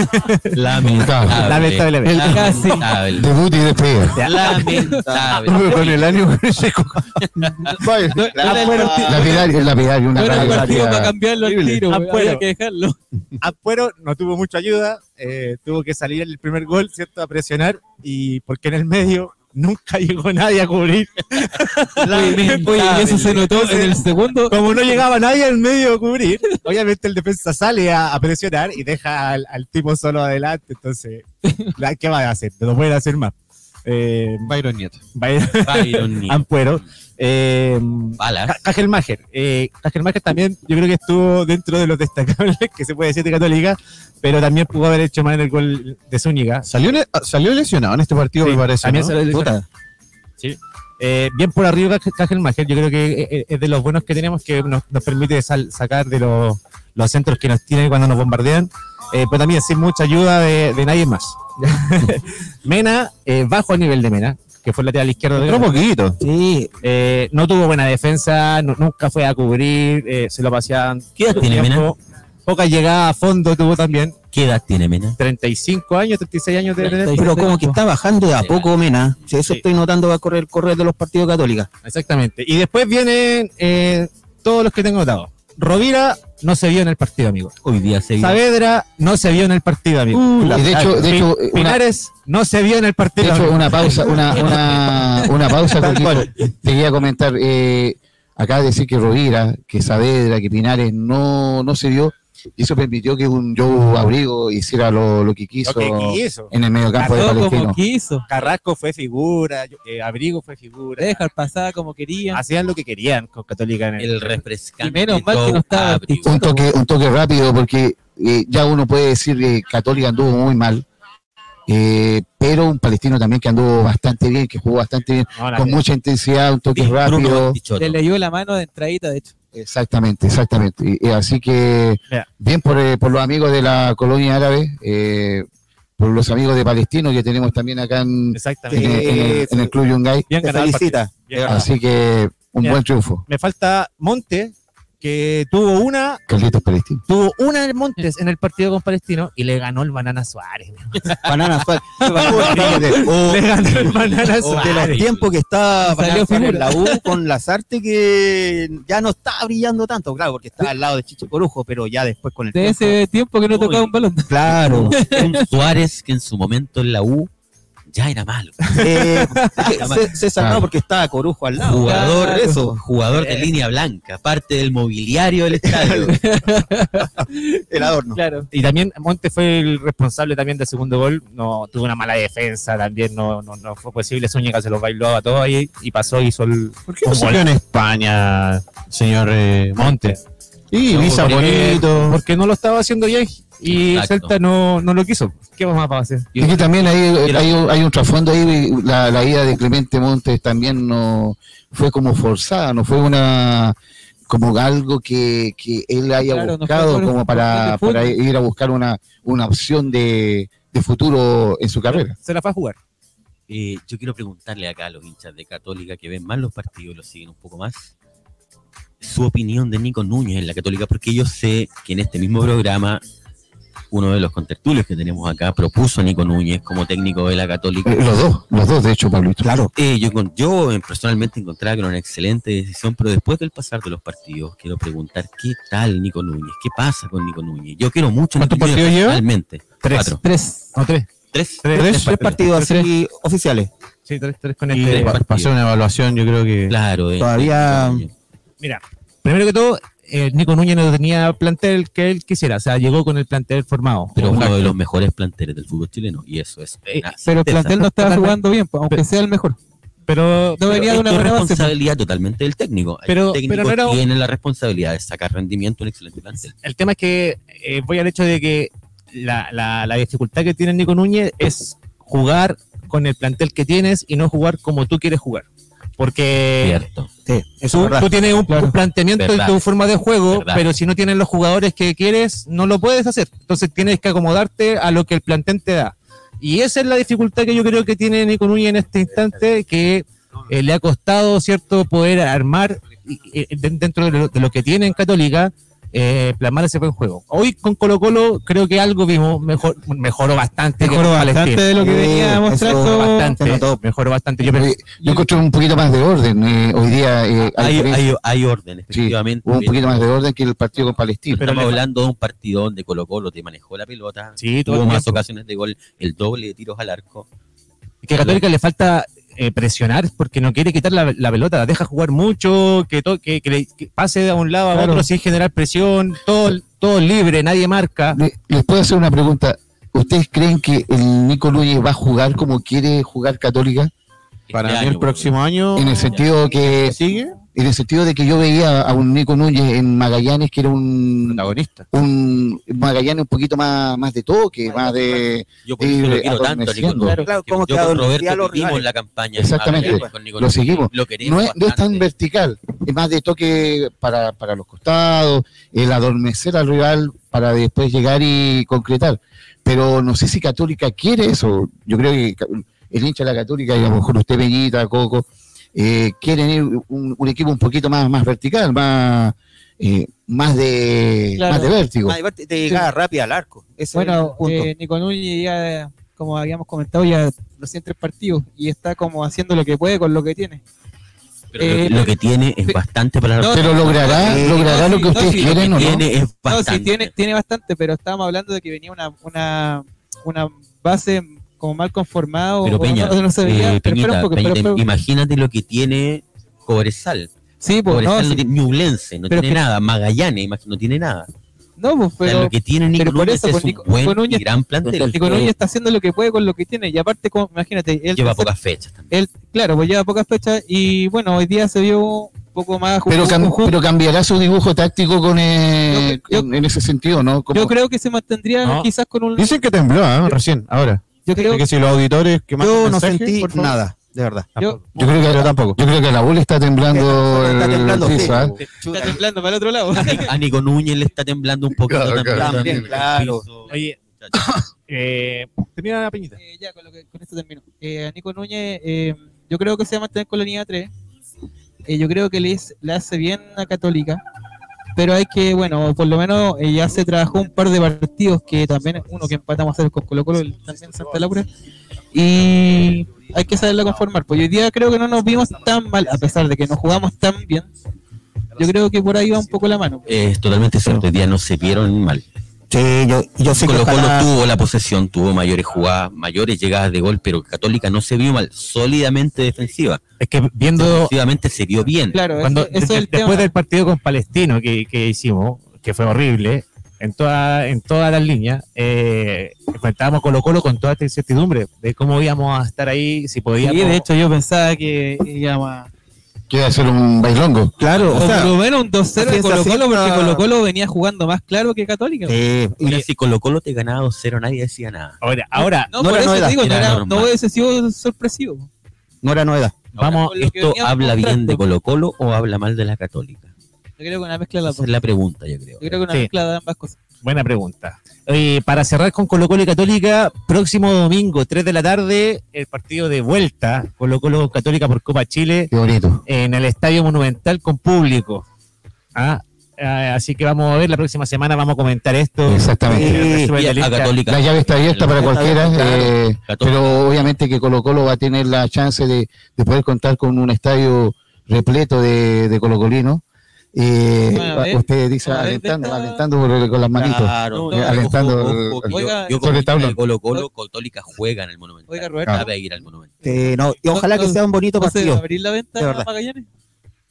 (laughs) Lamentable. Lamentablemente. Lamentable. Debut y despedida. Lamentable. Con el ánimo que se Vaya, era el partido- Lapidario, lapidario, una no el partido para cambiarlo al tiro, había que dejarlo. Apuero no tuvo mucha ayuda, eh, tuvo que salir el primer gol, ¿cierto? A presionar, y porque en el medio nunca llegó nadie a cubrir. (laughs) Oye, y eso se notó en el segundo. Como no llegaba nadie al medio a cubrir, obviamente el defensa sale a, a presionar y deja al, al tipo solo adelante, entonces, ¿qué va a hacer? No pueden hacer más. Eh, Byron Nieto. Byron- (laughs) Byron Nieto. Ampuero. Eh, Balas. Cajelmacher. Eh, Cajelmacher también, yo creo que estuvo dentro de los (laughs) destacables que se puede decir de Católica, pero también pudo haber hecho más en el gol de Zúñiga. Salió, le- salió lesionado en este partido, Sí, me parece. también ¿no? salió lesionado. Eh, bien por arriba Cajelmacher, yo creo que eh, es de los buenos que tenemos que nos, nos permite sal- sacar de los, los centros que nos tienen cuando nos bombardean, eh, pero también sin mucha ayuda de, de nadie más. (laughs) Mena, eh, bajo el nivel de Mena, que fue el lateral izquierdo de Otro poquito. Sí, eh, no tuvo buena defensa, nu- nunca fue a cubrir, eh, se lo paseaban. ¿Qué edad tiene tiempo. Poca llegada a fondo tuvo también. ¿Qué edad tiene Mena? 35 años, 36 años de tener. 36. Pero como que está bajando de a poco Mena. Sí, eso Sí. estoy notando va a correr, correr de los partidos católicos. Exactamente. Y después vienen eh, todos los que tengo notado. Rovira no se vio en el partido, amigo. Hoy día se Saavedra no se vio en el partido, amigo. Y de hecho, de hecho, una, Pinares no se vio en el de partido. hecho, amigo. una pausa, una, una, (laughs) una pausa. Te quería comentar, eh, acá decir que Rovira, que Saavedra, que Pinares no, no se dio, y eso permitió que un Joe Abrigo hiciera lo, lo que quiso Lo que quiso. en el medio campo de Palestino. como quiso. Carrasco fue figura, eh, Abrigo fue figura. Dejar pasar como quería. Hacían lo que querían con Católica en el, El refrescante. Y menos mal que no estaba Abrigo. un toque, un toque rápido porque eh, ya uno puede decir que Católica anduvo muy mal, eh, pero un palestino también que anduvo bastante bien, que jugó bastante bien, No, con mucha intensidad, un toque rápido. Le leyó la mano de entradita, de hecho. Exactamente, exactamente. Y, y así que bien por, eh, por los amigos de la colonia árabe, eh, por los amigos de Palestino que tenemos también acá en, en, el, en el Club Yungay. Bien felicita. partido. Bien ganado. Así que un buen triunfo. Me falta Monte, que tuvo una, Carlitos Palestino. tuvo una en Montes en el partido con Palestino y le ganó el Banana Suárez. Banana Suárez. (laughs) Oh, le ganó el Banana de los Suárez. tiempos que está Salió Banana Suárez en la U con Lazarte que ya no está brillando tanto, claro, porque está al lado de Chicho Corujo, pero ya después con el De tiempo. ese tiempo que no tocaba un balón. Claro. (laughs) Un Suárez que en su momento en la U ya era malo. Eh, se, se salvó porque estaba Corujo al lado. Jugador, Claro. eso, jugador de línea blanca, parte del mobiliario del estadio. (laughs) El adorno. Claro. Y también Monte fue el responsable también del segundo gol. No tuvo una mala defensa también, no, no, no fue posible. Zúñiga se los bailó a todos ahí y pasó, hizo el. ¿Por qué no salió en España, señor eh, Monte? Y No, Visa porque- bonito. Porque no lo estaba haciendo bien y Exacto. Celta no, no lo quiso. ¿Qué más va a hacer? Es que también hay, hay, un- hay un trasfondo ahí, la, la ida de Clemente Montes también no fue como forzada, no fue una como algo que, que él haya Claro, buscado como para, para ir a buscar una, una opción de, de futuro en su carrera. Se la fue a jugar. Eh, yo quiero preguntarle acá a los hinchas de Católica que ven más los partidos y los siguen un poco más, su opinión de Nico Núñez en la Católica, porque yo sé que en este mismo programa uno de los contertulios que tenemos acá propuso a Nico Núñez como técnico de la Católica. Eh, Los dos, los dos de hecho, Pablito. Claro. Eh, yo, con- yo eh, personalmente encontraba que era una excelente decisión, pero después del pasar de los partidos, quiero preguntar qué tal Nico Núñez, qué pasa con Nico Núñez. Yo quiero mucho ¿Cuántos partidos lleva? personalmente. Tres. Cuatro. Tres. No, tres. Tres. Tres, Tres, tres partidos así oficiales. Sí, tres, tres con Y este. Pasó una evaluación, yo creo que. Claro. de- Todavía- Núñez. Mira, primero que todo, eh, Nico Núñez no tenía plantel que él quisiera. O sea, llegó con el plantel formado. pero uno de los mejores planteles del fútbol chileno y eso es Eh, Pero el plantel no estaba jugando bien, pues, aunque sea el mejor. Pero, No venía de una es buena base. pues. responsabilidad totalmente del técnico Pero- el técnico pero no era un- tiene la responsabilidad de sacar rendimiento en un excelente plantel el tema es que eh, voy al hecho de que la, la- la dificultad que tiene Nico Núñez es jugar con el plantel que tienes y no jugar como tú quieres jugar. Porque cierto Sí, eso es tú, tienes un, Claro. un planteamiento Verdad. de tu forma de juego, Verdad. pero si no tienes los jugadores que quieres, no lo puedes hacer. Entonces tienes que acomodarte a lo que el plantel te da. Y esa es la dificultad que yo creo que tiene Nico Núñez en este instante, que eh, le ha costado, ¿cierto?, poder armar y- y- de- dentro de lo, de lo que tiene en Católica, eh, plasmar ese buen juego. Hoy con Colo Colo creo que algo vimos, mejor, mejoró bastante. Mejoró con bastante de lo que Sí, venía mostrando. Bastante, mejoró bastante. Yo Oye, yo encontré un poquito más de orden eh, hoy día. eh, a hay, diferencia- hay, hay orden efectivamente hubo un poquito más de orden que el partido con Palestina. Pero estamos hablando de un partido donde Colo Colo te manejó la pelota Sí, tuvo más ocasiones de gol el doble de tiros al arco que a Católica le falta eh, presionar porque no quiere quitar la, la pelota, la deja jugar mucho, que, to- que, que le- que pase de un lado a Claro. otro sin generar presión, todo, todo libre, nadie marca. Le- les puedo hacer una pregunta. ¿Ustedes creen que el Nico Núñez va a jugar como quiere jugar Católica? Para Este mí, el próximo año. En el sentido que ¿Sigue? en el sentido de que yo veía a un Nico Núñez en Magallanes que era un, Protagonista. un Magallanes un poquito más, más de toque, más de yo por eso ir lo quiero tanto Nico. Claro, claro, Que como yo que con Roberto vivimos rivales. la campaña Exactamente. Magallanes con Nico lo seguimos. lo No es, no es tan vertical, es más de toque para, para los costados, el adormecer al rival para después llegar y concretar. Pero no sé si Católica quiere eso. Yo creo que el hincha de la Católica, y a lo mejor usted, Peñita, Coco, eh, quieren ir un, un equipo un poquito más, más vertical, más, eh, más, de, Claro. más de vértigo. Más diverti- de llegada rápida al arco. Ese Bueno, eh, Nico Núñez ya, como habíamos comentado, ya recién tres partidos y está como haciendo lo que puede con lo que tiene. Pero lo, que, Eh, lo que tiene es bastante para no, Pero logrará, sí, logrará no, lo que no, ustedes sí, quieren, ¿o no? tiene es No, bastante. sí, tiene, tiene bastante, pero estábamos hablando de que venía una, una, una base como mal conformada o- Pero o Peña, no, no eh, Peñita, poco, Peñita, imagínate lo que tiene Cobresal. Sí, pues Cobresal no sí. tiene, Ñublense, no Pero tiene que- nada. Magallanes, imagino, no tiene nada. no, pues, O sea, pero lo que tiene Nico Núñez eso, es pues, un Nico- buen Nico Núñez- y gran plantel. Nico Núñez está haciendo lo que puede con lo que tiene y aparte, como, imagínate, él, Lleva pocas fechas también. él, claro, pues lleva pocas fechas y bueno, hoy día se vio un poco más Pero, cam- pero cambiará su dibujo táctico con eh, Yo- en, en ese sentido, ¿no? Como- Yo creo que se mantendría No. quizás con un. Dicen que tembló, ¿ah? Recién, ahora. Yo creo que si los auditores que Yo no sentí nada, de verdad. yo, yo creo que Yo tampoco. Yo creo que a la le está temblando Está el temblando, sí. ¿ah? está temblando para el otro lado. A Nico Núñez le está temblando un poquito Claro, también. claro. También, claro. Oye, eh, termina la peñita. Eh, ya, con, lo que- con esto termino. Eh, a Nico Núñez, eh, yo creo que se va a mantener con la línea 3. Eh, yo creo que le, es- le hace bien a Católica. Pero hay que, bueno, por lo menos eh, ya se trabajó un par de partidos que también, uno que empatamos a hacer con Colo Colo, también Santa Laura. Y hay que saberla conformar. Pues hoy día creo que no nos vimos tan mal, a pesar de que nos jugamos tan bien. Yo creo que por ahí va un poco la mano. Es totalmente cierto. Hoy día no se vieron mal. Sí, yo, yo sé que Colo Colo ojalá- tuvo la posesión, tuvo mayores jugadas, mayores llegadas de gol, pero Católica no se vio mal, sólidamente defensiva. Es que viendo Defensivamente se vio bien. Claro, cuando eso, eso es de- el después tema. del partido con Palestino que, que hicimos, que fue horrible, en, toda, en todas las líneas, eh, enfrentábamos Colo Colo con toda esta incertidumbre de cómo íbamos a estar ahí, si Sí, podíamos. de hecho yo pensaba que íbamos a, Quiere hacer un bailongo. Claro, O o sea, por lo menos un 2-0 de Colo Colo porque Colo Colo venía jugando más claro que Católica. eh, y- Mira, si Colo Colo te ganaba 2-0, nadie decía nada. Ahora, ahora no, no por eso novedad, te digo, no, era no hubiese sido sorpresivo. no era novedad. vamos, que ¿Esto habla bien de. Colo Colo o habla mal de la Católica? Yo creo que una mezcla de las Esa dos. es la pregunta, yo creo. Yo creo que una Sí. mezcla de ambas cosas. Buena pregunta. Oye, para cerrar con Colo Colo y Católica, próximo domingo, 3 de la tarde, el partido de vuelta, Colo Colo Católica por Copa Chile, Qué bonito. en el Estadio Monumental con público. Ah, ah, así que vamos a ver, la próxima semana vamos a comentar esto. Exactamente. El resumen Y del a hincha. Católica. La llave está abierta para cualquiera, eh, pero obviamente que Colo Colo va a tener la chance de, de poder contar con un estadio repleto de, de colocolinos. Eh, Bueno, a ver, usted dice alentando, alentando con las manitos. Claro. Alentando el- yo, Oiga, yo sobre hincha tabla. Colo Colo, Católica juega en el Monumental. Oiga, Roberto. Sabe ir al Monumental. Eh, no, y ojalá No, que no, sea un bonito ¿No se partido. abrir la venta de a. Magallanes?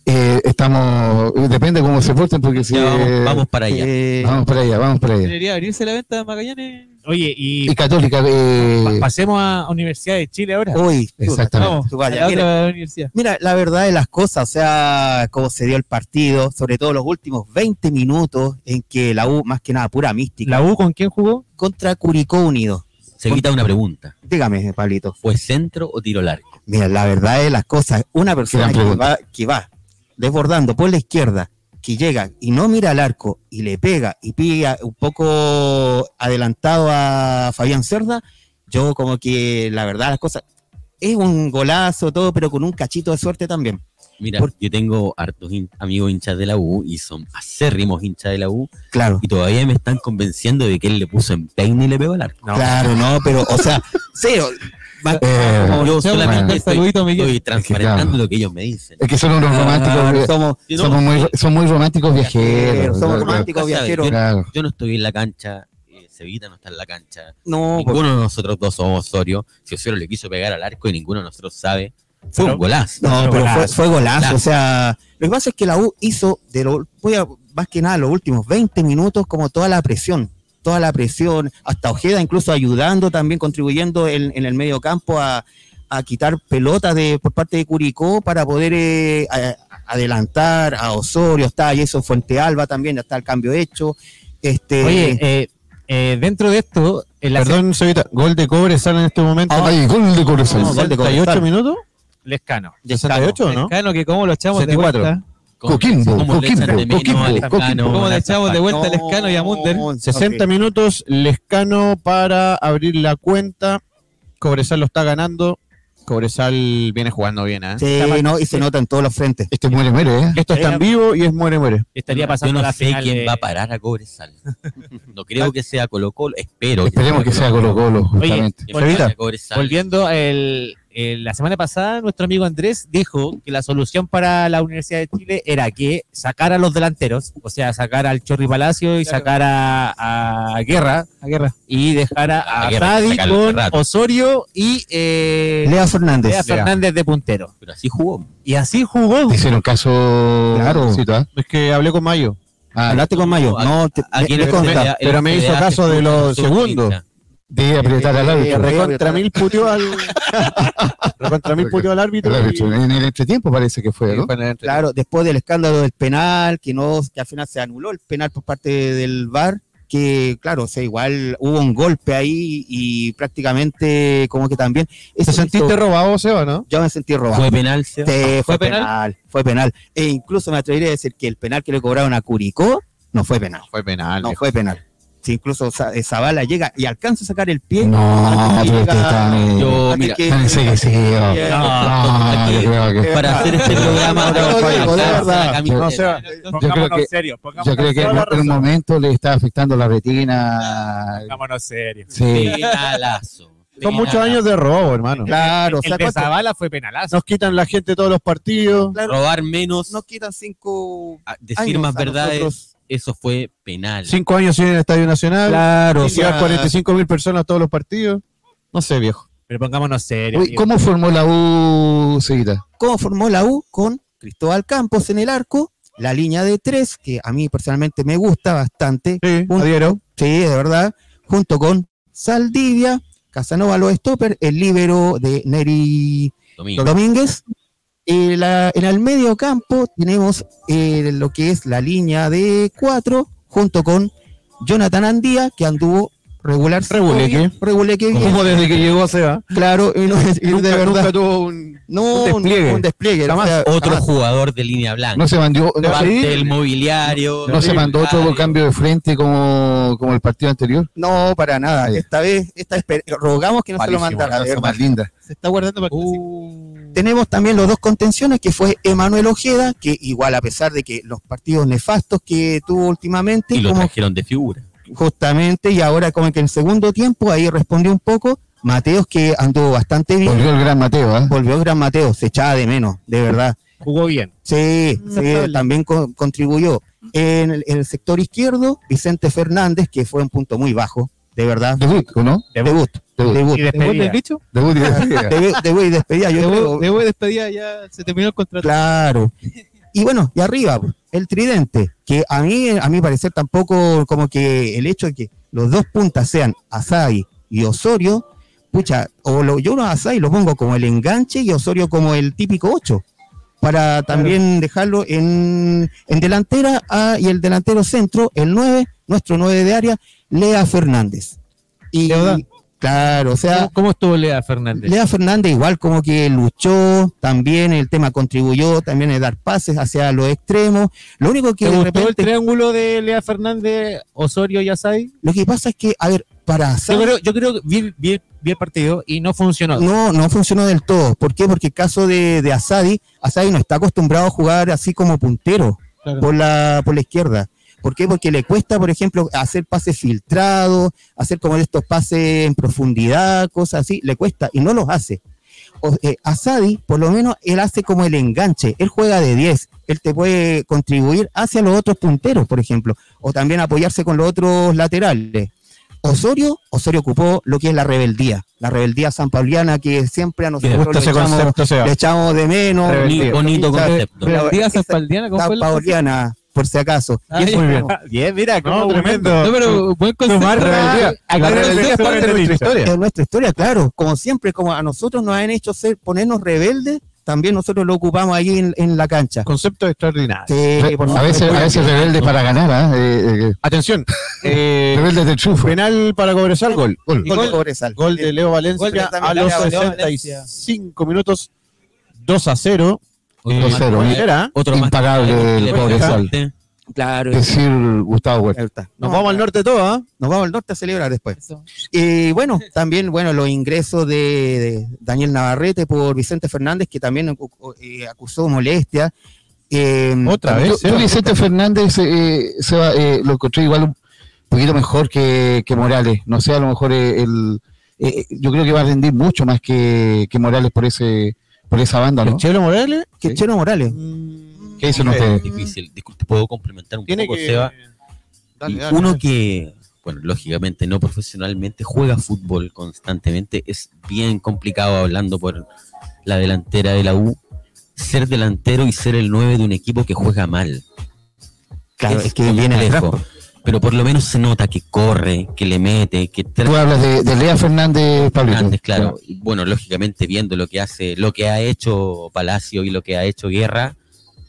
Eh, estamos, depende cómo se porten, porque si Ya, vamos, eh, vamos para allá. Eh, vamos para allá, vamos para allá. ¿Debería abrirse la venta de Magallanes? Oye, y Y Católica, eh, pa- pasemos a Universidad de Chile ahora. Uy, Exactamente. Vamos, tú vaya, a la mira. otra universidad. Mira, la verdad de las cosas, o sea, cómo se dio el partido, sobre todo los últimos 20 minutos en que la U, más que nada, pura mística, ¿La U con quién jugó? contra Curicó Unido. Se quita una pregunta. Dígame, Pablito. ¿Fue centro o tiro largo? Mira, la verdad de las cosas, una persona que va, que va desbordando por la izquierda, que llega y no mira al arco y le pega y pilla un poco adelantado a Fabián Cerda, yo como que la verdad las cosas, es un golazo todo, pero con un cachito de suerte también. Mira, yo tengo hartos hin- amigos hinchas de la U y son acérrimos hinchas de la U Claro. y todavía me están convenciendo de que él le puso empeine y le pegó al arco. Claro, no, pero, o sea, (laughs) cero. Va- Eh, Yo solamente estoy, saludito, Miguel. estoy transparentando claro. lo que ellos me dicen. es que son unos románticos, eh, somos, no, somos muy, son muy románticos viajeros. somos claro, románticos viajeros. claro. Yo no estoy en la cancha, eh, Cevita no está en la cancha. No, ninguno de nosotros dos somos Osorio. Si Osorio le quiso pegar al arco y ninguno de nosotros sabe, fue Pero- un golazo. No, pero fue, golazo. fue golazo. Golazo. O sea, lo que pasa es que la U hizo, de lo, voy a, más que nada, los últimos 20 minutos, como toda la presión. Toda la presión, hasta Ojeda incluso ayudando, también contribuyendo en, en el medio campo a, a quitar pelotas de, por parte de Curicó para poder eh, a- adelantar a Osorio. Está Jason Fuente Alba también, ya está el cambio hecho. Este, Oye, eh, eh, dentro de esto, en la Perdón, Cevita, gol de cobre sale en este momento. Ay, gol de corazón. No, gol de 68 Cobresal. minutos. Lescano. ¿68 o no? Lescano, que cómo lo echamos 64. de vuelta. ¿Cómo- Coquimbo, Coquimbo, Coquimbo? ¿Cómo le echamos de vuelta a No, Lescano y a Munder? no, 60 ok. minutos, Lescano para abrir la cuenta. Cobresal lo está ganando. Cobresal viene jugando bien, ¿eh? Sí, no, y se nota en todos los frentes. Este muere, muere, ¿eh? Esto está en vivo y es muere, muere. Estaría Yo pasando no la sé final quién de- va a parar a Cobresal. (laughs) No creo que sea Colo Colo, espero. Esperemos que sea Colo Colo, justamente. Oye, Cobresal. Volviendo, el, el- la semana pasada nuestro amigo Andrés dijo que la solución para la Universidad de Chile era que sacar a los delanteros, o sea, sacar al Chorri Palacio y Claro. sacar a, a Guerra A guerra. y dejar a, A a Guerra, Tadi sacarlo hace con rato. Osorio y eh, Lea Fernández. Lea Fernández de puntero. Pero así jugó. Y así jugó. Hicieron caso. Claro. ¿tá? Es que hablé con Mayo. Ah, Hablaste con Mayo. a- No, te, ¿A quién le le consta. consta? pero me hizo caso de los segundos. De apretar al árbitro. Recontra mil puteó al. (laughs) Recontra mil puteó al árbitro. El y- árbitro, En el entretiempo parece que fue, ¿no? Claro, después del escándalo del penal, que no, que al final se anuló el penal por parte del VAR, que claro, o sea, igual hubo un golpe ahí y prácticamente como que también. ¿Te eso sentiste hizo- robado, Seba, no? Yo me sentí robado. Fue penal, Seba? Sí, fue, ¿Fue penal? penal? Fue penal. E incluso me atrevería a decir que el penal que le cobraron a Curicó no fue penal. Fue penal. No fue penal. Sí, incluso eh, Zavala llega y alcanza a sacar el pie. No, pero tan, eh, Yo, mira, que- tan enseguecido. No, yo creo que. para hacer este programa, No, Yo creo que- serios, Yo creo que en un momento le está afectando la retina. Pongámonos serios. Sí. Penalazo. Son muchos años de robo, hermano. Claro, El sea, de fue penalazo. Nos quitan la gente todos los partidos. Claro, Robar menos, nos quitan cinco a- decir años más a verdades, nosotros. Eso fue penal. Cinco años sin el Estadio Nacional. Claro, llegar 45 mil personas a todos los partidos. No sé, viejo. Pero pongámonos serios. Uy, ¿Cómo formó la U, Seguita? cómo formó la U con Cristóbal Campos en el arco, la línea de tres, que a mí personalmente me gusta bastante, Sí, Un- adhiero. sí, de verdad, junto con Saldivia, Casanova los stopper, el líbero de Neri Domingo. Domínguez, Eh, la- en el medio campo tenemos eh, lo que es la línea de cuatro, junto con Jonathan Andía, que anduvo regular. Reguleque. Reguleque bien, Como desde que llegó a Seba. claro, y no, y Nunca, de verdad. nunca tuvo un, no, un despliegue. Un despliegue. Jamás. o sea, Otro jamás. jugador de línea blanca. No se mandó, no, Parte sí. del mobiliario. no se mandó otro cambio de frente como, como el partido anterior. No, para nada. Esta vez, esta vez rogamos que no se lo mandara. más linda. Se está guardando para Uh, Tenemos también los dos contenciones, que fue Emanuel Ojeda, que igual a pesar de que los partidos nefastos que tuvo últimamente, y lo como trajeron de figura. justamente, y ahora como que en el segundo tiempo ahí respondió un poco, Mateos que anduvo bastante bien, Volvió el gran Mateo, ¿ah? volvió gran Mateo, se echaba de menos, de verdad. Jugó bien. Sí, también co- contribuyó. En el, en el sector izquierdo, Vicente Fernández, que fue un punto muy bajo, de verdad. Debut, ¿o no? Debut, Debut. Y ¿Debut despedida. del bicho? Debut y (laughs) despedida. debut, debut y despedida, yo creo. Debut, debut de despedida ya se terminó el contrato. Claro. Y bueno, y arriba, el tridente, que a mí, a mi parecer, tampoco como que el hecho de que los dos puntas sean Asai y Osorio, pucha, o lo, yo a Asai lo pongo como el enganche y Osorio como el típico 8, para también dejarlo en, en delantera y el delantero centro, el 9, nuestro 9 de área, Lea Fernández. Y, ¿De? Claro, o sea, ¿Cómo, estuvo Lea Fernández? Lea Fernández igual como que luchó, también el tema contribuyó, también en dar pases hacia los extremos. Lo único que ¿Te de gustó el triángulo de Lea Fernández, Osorio y Asai? lo que pasa es que, a ver, para Yo Asai creo, yo creo que vi, vi- vi el partido y no funcionó. no, no funcionó del todo. ¿Por qué? Porque el caso de, de Asadi, Asadi no está acostumbrado a jugar así como puntero Claro. por la, por la izquierda. ¿Por qué? Porque le cuesta, por ejemplo, hacer pases filtrados, hacer como estos pases en profundidad, cosas así, le cuesta y no los hace. O- eh, Asadi, por lo menos, él hace como el enganche, él juega de 10, él te puede contribuir hacia los otros punteros, por ejemplo, o también apoyarse con los otros laterales. Osorio, Osorio ocupó lo que es la rebeldía, la rebeldía sanpauliana que siempre a nosotros gusta le echamos, le echamos de menos. Rebeldía. Bonito concepto. Rebeldía esa- sanpaldiana, ¿cómo fue la- Sanpauliana, por si acaso. Ah, Y. Muy bien. Bien, mira, No, cómo tremendo. No, pero buen concepto. Tomar rebeldía. La no rebeldía es parte de nuestra historia. Es nuestra historia, claro. Como siempre, como a nosotros nos han hecho ser, ponernos rebeldes, también nosotros lo ocupamos ahí en, en la cancha. Concepto extraordinario. Sí, Re- por a veces, a veces rebelde para ganar, ¿ah? Eh, eh, Atención. (laughs) Eh, rebelde de triunfo. penal para Cobresal, gol. Gol, Gol de Cobresal. Gol de Leo Valencia Gol de- a los Leo Valencia. 65 minutos. 2 a 0. Otro Eh, más- 2-0, ¿cuál era? Otro Impagable que el le Cobresal. parte. Claro. Decir Gustavo Huerta. Nos No, vamos al norte todo, ¿ah? Nos vamos al norte a celebrar después. Eso. Y bueno, también bueno los ingresos de, de Daniel Navarrete por Vicente Fernández, que también eh, acusó molestia. Eh, Otra vez. Yo, yo Vicente Fernández eh, se va, eh, lo encontré igual un poquito mejor que, que Morales. No sé, a lo mejor eh, el, eh, yo creo que va a rendir mucho más que, que Morales por ese por esa banda, ¿no? ¿El Chelo Morales? que Chelo Morales. ¿Qué dicen ustedes? Difícil. Disculpe, ¿puedo complementar un Tiene poco, que. Seba? Dale, Y dale, uno dale. que, bueno, lógicamente no profesionalmente, juega fútbol constantemente, es bien complicado hablando por la delantera de la U, ser delantero y ser el 9 de un equipo que juega mal. Claro, Es es que viene complejo. Pero por lo menos se nota que corre, que le mete, que Tú hablas de, de Lea Fernández, Pablito. Fernández, claro. Y Bueno, lógicamente viendo lo que hace, lo que ha hecho Palacio y lo que ha hecho Guerra,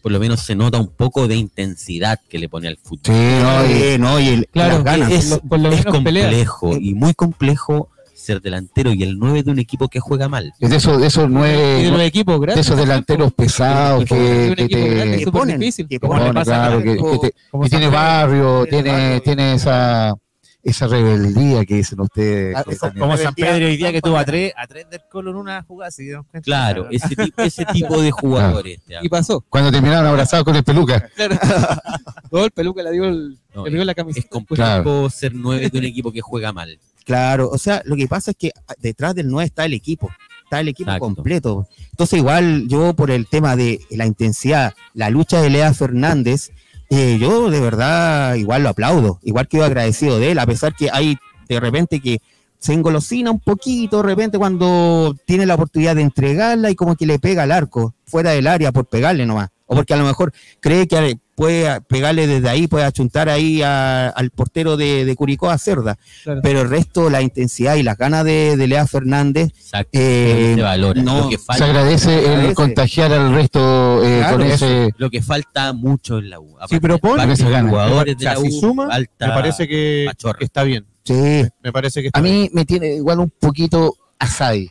por lo menos se nota un poco de intensidad que le pone al fútbol. Sí, no, y- no, y el, Claro, las ganas. es, por lo- por lo es menos pelea. complejo y muy complejo ser delantero y el 9 de un equipo que juega mal. es de esos, de esos de nueve, los equipos de grandes. esos delanteros pesados que, que te es que ponen, difícil. que Como ponen, claro, que, te- como que tiene barrio, tiene, barrio. tiene esa, esa rebeldía que dicen ustedes. Ah, Como San Pedro hoy día que tuvo a tres, a tres del Colo en una jugada. ¿sí? ¿no? Claro, ese, ese tipo de jugadores. (laughs) te Y pasó. Cuando terminaron abrazados con el peluca. (laughs) Claro. Todo el peluca le dio, el, No, le dio la es camiseta. complejo Claro. ser 9 de un equipo que juega mal. Claro, o sea, lo que pasa es que detrás del 9 está el equipo, está el equipo Exacto. completo. Entonces, igual yo por el tema de la intensidad, la lucha de Lea Fernández, eh, yo de verdad igual lo aplaudo, igual quedo agradecido de él, a pesar que hay de repente que se engolosina un poquito de repente cuando tiene la oportunidad de entregarla y como que le pega al arco, fuera del área por pegarle nomás. O porque a lo mejor cree que puede pegarle desde ahí, puede achuntar ahí a- al portero de, de Curicó a Cerda. Claro. Pero el resto, la intensidad y las ganas de, de Lea Fernández, Exacto. Eh, se valora. no, lo, que Se agradece el agradece. contagiar al resto eh, Claro, con ese. lo que falta mucho en la U. Sí, pero pon- aparte jugadores de la si U, suma, falta Me parece que, está bien. sí, Me parece que está A bien. mí me tiene igual un poquito asadi.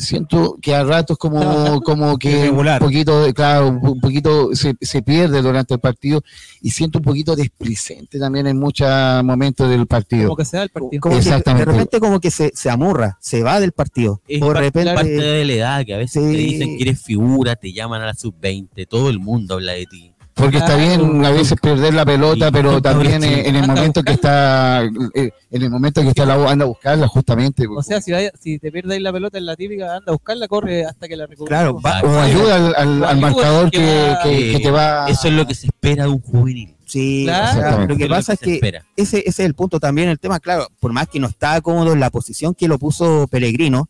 Siento que a ratos como, (laughs) como que Irregular. un poquito, claro, un poquito se, se pierde durante el partido y siento un poquito displicente también en muchos momentos del partido. Como que se da el partido. como que Exactamente. de repente como que se, se amurra, se va del partido. Es o de par- repente, parte de la edad, que a veces Sí. te dicen que eres figura, te llaman a la sub-20, todo el mundo habla de ti. Porque está bien a veces perder la pelota, pero (laughs) también eh, en el momento que está, eh, en el momento que está la anda a buscarla justamente. O sea, si, vaya- si te pierdes la pelota en la típica, anda a buscarla, corre hasta que la recuperes. Claro, va- o ayuda al, al- marcador que que, va- que- que te va. Eso es lo que se espera de un juvenil. sí, Claro. lo que pasa es que ese, ese es el punto también, el tema, claro, por más que no está cómodo en la posición que lo puso Pellegrino,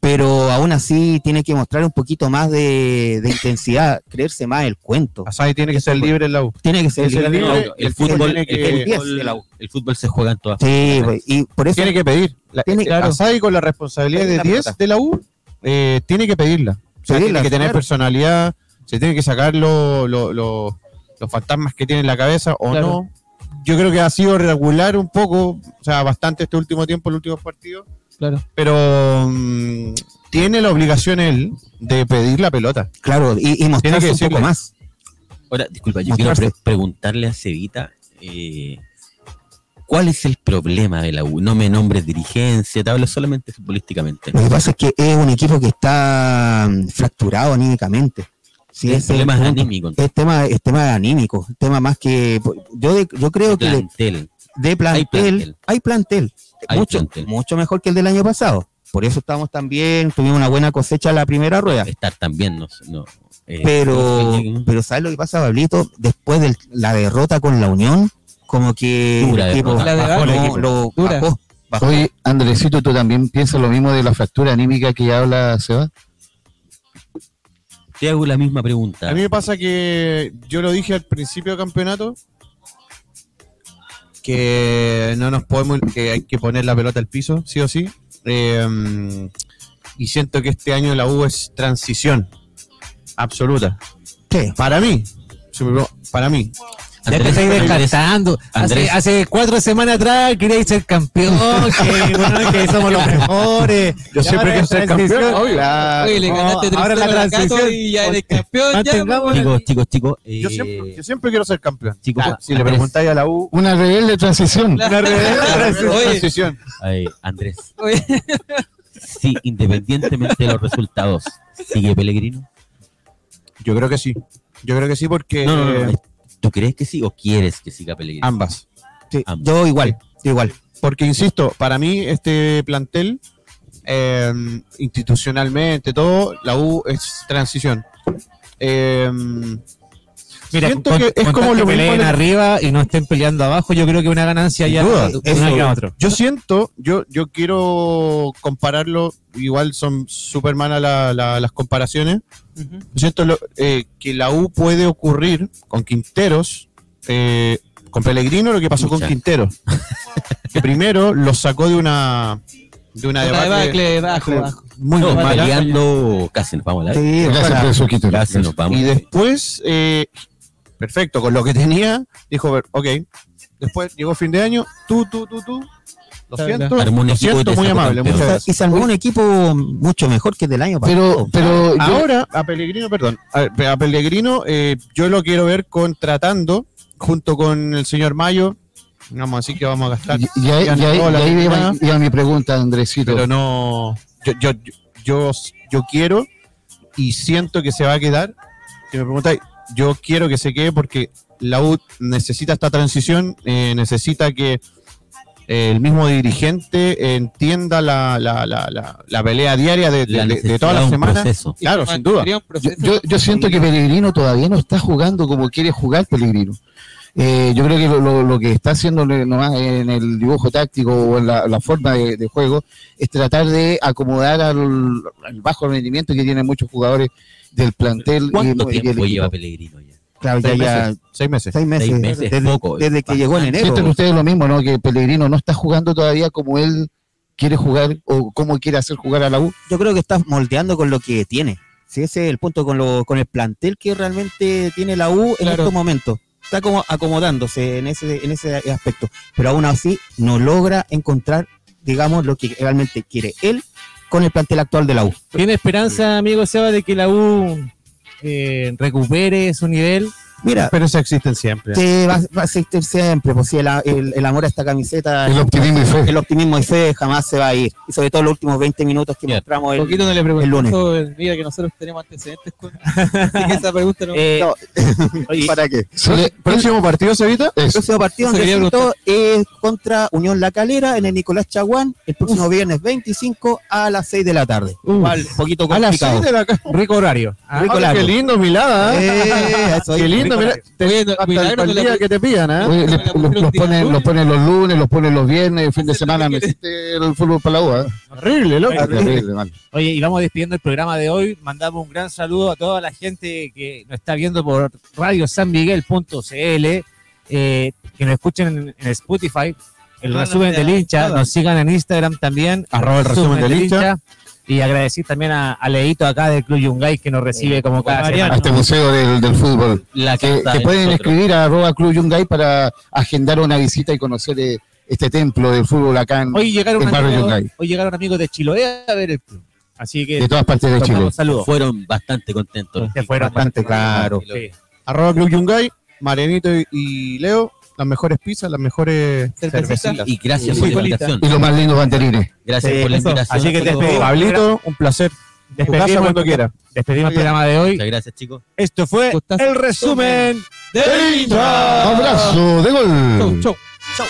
pero aún así tiene que mostrar un poquito más de, de intensidad, creerse más el cuento. Asai tiene que ser libre en la U. Tiene que ser libre. libre, el, el fútbol, tiene el, que- el 10 fútbol, de la U. el fútbol se juega en todas Sí, partes. y por eso Tiene que pedir. La, Tiene- claro. Asai con la responsabilidad de la 10 pelota. de la U, eh, tiene que pedirla. O sea, Pedirla, tiene que tener claro. personalidad, se tiene que sacar lo- lo- lo- los fantasmas que tiene en la cabeza o Claro. no. Yo creo que ha sido regular un poco, o sea, bastante este último tiempo, los últimos partidos, Claro. pero mm, tiene la obligación él de pedir la pelota. claro, y, y mostrarse que un poco más. Ahora, disculpa, yo quiero pre- preguntarle a Cevita eh, cuál es el problema de la U. No me nombres dirigencia, te hablo solamente futbolísticamente. Lo que pasa es que es un equipo que está mm, fracturado anímicamente. Sí, es el problema es punto. anímico. Es tema, es tema anímico, tema más que yo de- yo creo que de, plantel. hay plantel, Hay mucho, plantel. mucho mejor que el del año pasado. Por eso estamos también, tuvimos una buena cosecha en la primera rueda. Estar también, no, no, eh, Pero, no- pero ¿sabes lo que pasa, Pablito? Después de la derrota con la Unión, como que Dura el equipo derrota. La de bajó, Galo, no, equipo. lo Dura. bajó, bajó. Oye, Andresito, ¿tú también piensas lo mismo de la fractura anímica que habla Seba? te hago la misma pregunta. A mí me pasa que yo lo dije al principio del campeonato que no nos podemos, que hay que poner la pelota al piso, sí o sí. Eh, y siento que este año la U es transición absoluta. Sí. Para mí, para mí. Ya te Andrés, estáis Andrés, descartando. Hace, Andrés. hace cuatro semanas atrás queríais ser campeón, (laughs) que, bueno, que somos los mejores. Yo Y siempre quiero ser campeón. Obvio. Oye, le no, ganaste tres ahora la transición. y ya eres campeón. Ya, Mantengamos- Chicos, chicos, chicos. Yo eh, siempre, yo siempre quiero ser campeón. chicos, si le preguntáis a la U, Una rebelde transición. Claro. Oye, transición. eh, Andrés, oye, sí, independientemente de los resultados, ¿sigue Pellegrino? Yo creo que sí. Yo creo que sí porque No, no, no, no. ¿Tú crees que sí o quieres que siga Pellegrino? ambas. Sí, Ambos. yo igual, igual. Porque, insisto, para mí este plantel, eh, institucionalmente, todo, la U es transición. Eh, Mira, siento con, que es como lo que mismo. peleen de- arriba y no estén peleando abajo, yo creo que una ganancia Sin ya duda, eso- que a otro. Yo siento, yo, yo quiero compararlo, igual son súper malas la- la- las comparaciones. Ujú. Yo siento lo- eh, que la U puede ocurrir con Quinteros, eh, con Pellegrino, lo que pasó Pucha. con Quinteros. (laughs) que primero lo sacó de una de una Una debacle debacle, bajo, bajo. muy No, mala. peleando casi nos vamos a la Sí. Casi nos vamos. Y después, eh, perfecto, con lo que tenía, dijo, ver, ok. Después llegó fin de año, tú, tú, tú, tú. Lo siento, lo siento, muy amable, muchas gracias. y se armó un equipo mucho mejor que el del año pasado. Pero, pero yo, Ahora, a Pellegrino, perdón, a, a Pellegrino, eh, yo lo quiero ver contratando junto con el señor Mayo. Vamos a decir que vamos a gastar. y, y ahí- ya y ahí- toda la y ahí temporada, iba, iba mi pregunta, Andresito. pero no. Yo, yo, yo, yo quiero y siento que se va a quedar. Si me preguntáis, yo quiero que se quede porque la U necesita esta transición, eh, necesita que eh, el mismo dirigente entienda la, la, la, la, la pelea diaria de, de- La de- de necesidad todas las semanas. Claro, sin duda. Yo, yo, yo siento que Pellegrino todavía no está jugando como quiere jugar Pellegrino. Eh, yo creo que lo, lo- lo que está haciendo nomás en el dibujo táctico o en la, la forma de, de juego es tratar de acomodar al, al bajo rendimiento que tienen muchos jugadores del plantel. y- ¿Cuánto y tiempo equipo. lleva Pellegrino ya? Claro, ya, Seis ya meses. Seis meses. seis meses, Seis meses, desde, poco, desde que llegó en enero. Sienten ustedes lo mismo, ¿no? Que Pellegrino no está jugando todavía como él quiere jugar o cómo quiere hacer jugar a la U. Yo creo que está moldeando con lo que tiene. Sí, ese es el punto con, lo, con el plantel que realmente tiene la U en Claro. estos momentos. Está como acomodándose en ese, en ese aspecto. Pero aún así no logra encontrar, digamos, lo que realmente quiere él con el plantel actual de la U. ¿Tiene esperanza, amigo Seba, de que la U eh, recupere su nivel? Mira, Pero eso existen siempre. que va, va a existir siempre, pues si el, el- el amor a esta camiseta, El optimismo y fe. el optimismo y fe jamás se va a ir. Y sobre todo los últimos 20 minutos que Bien. mostramos el, poquito no le el lunes. eso, mira que nosotros tenemos antecedentes con así que esa pregunta no (laughs) Eh, No. (laughs) oye, ¿Para qué? Próximo partido, Sevita. El eso. próximo partido, Andresito, es contra Unión La Calera en el Nicolás Chaguán el próximo viernes 25 a las 6 de la tarde. Un poquito A las complicado. seis de la rico horario. Ah, Rico largo. Qué lindo, Milada. ¿eh? Eh, eso Qué lindo, mira. Te- Oye, no, hasta el, día que te pillan, ¿eh? Oye, le- la los, los ponen, lunes. los ponen los lunes, los ponen los viernes, el fin de semana no existe el fútbol para la U. ¿eh? Horrible, loco. Ah, terrible, mal. Oye, y vamos despidiendo el programa de hoy. Mandamos un gran saludo a toda la gente que nos está viendo por radiosanmiguel.cl, eh, que nos escuchen en, en Spotify, el resumen del de- hincha, nos sigan en Instagram también, Arroba el resumen del hincha. Y agradecer también a, a Leito acá del Club Yungay que nos recibe como cada Mariano. A semana. este museo del, del fútbol. La Que, carta que de pueden nosotros. escribir a arroba Club Yungay para agendar una visita y conocer eh, este templo del fútbol acá en, Hoy llegaron, el barrio amigos, Yungay, hoy llegaron amigos de Chiloé a ver el club. Así que de todas partes de Chile. saludos. Fueron bastante contentos. Se fueron Bastante claro. Sí. Arroba Club Yungay, Marianito y, y Leo, las mejores pizzas, las mejores Cervecita. cervecitas. Y gracias Sí, por la invitación. Y los más lindos banderines. Gracias Sí, por la invitación. Así que te despedimos. Pablito, un placer. Despedimos, cuando quiera. despedimos el programa de hoy. Muchas gracias, chicos. Esto fue el resumen del hincha. Abrazo de gol. Chau, chau.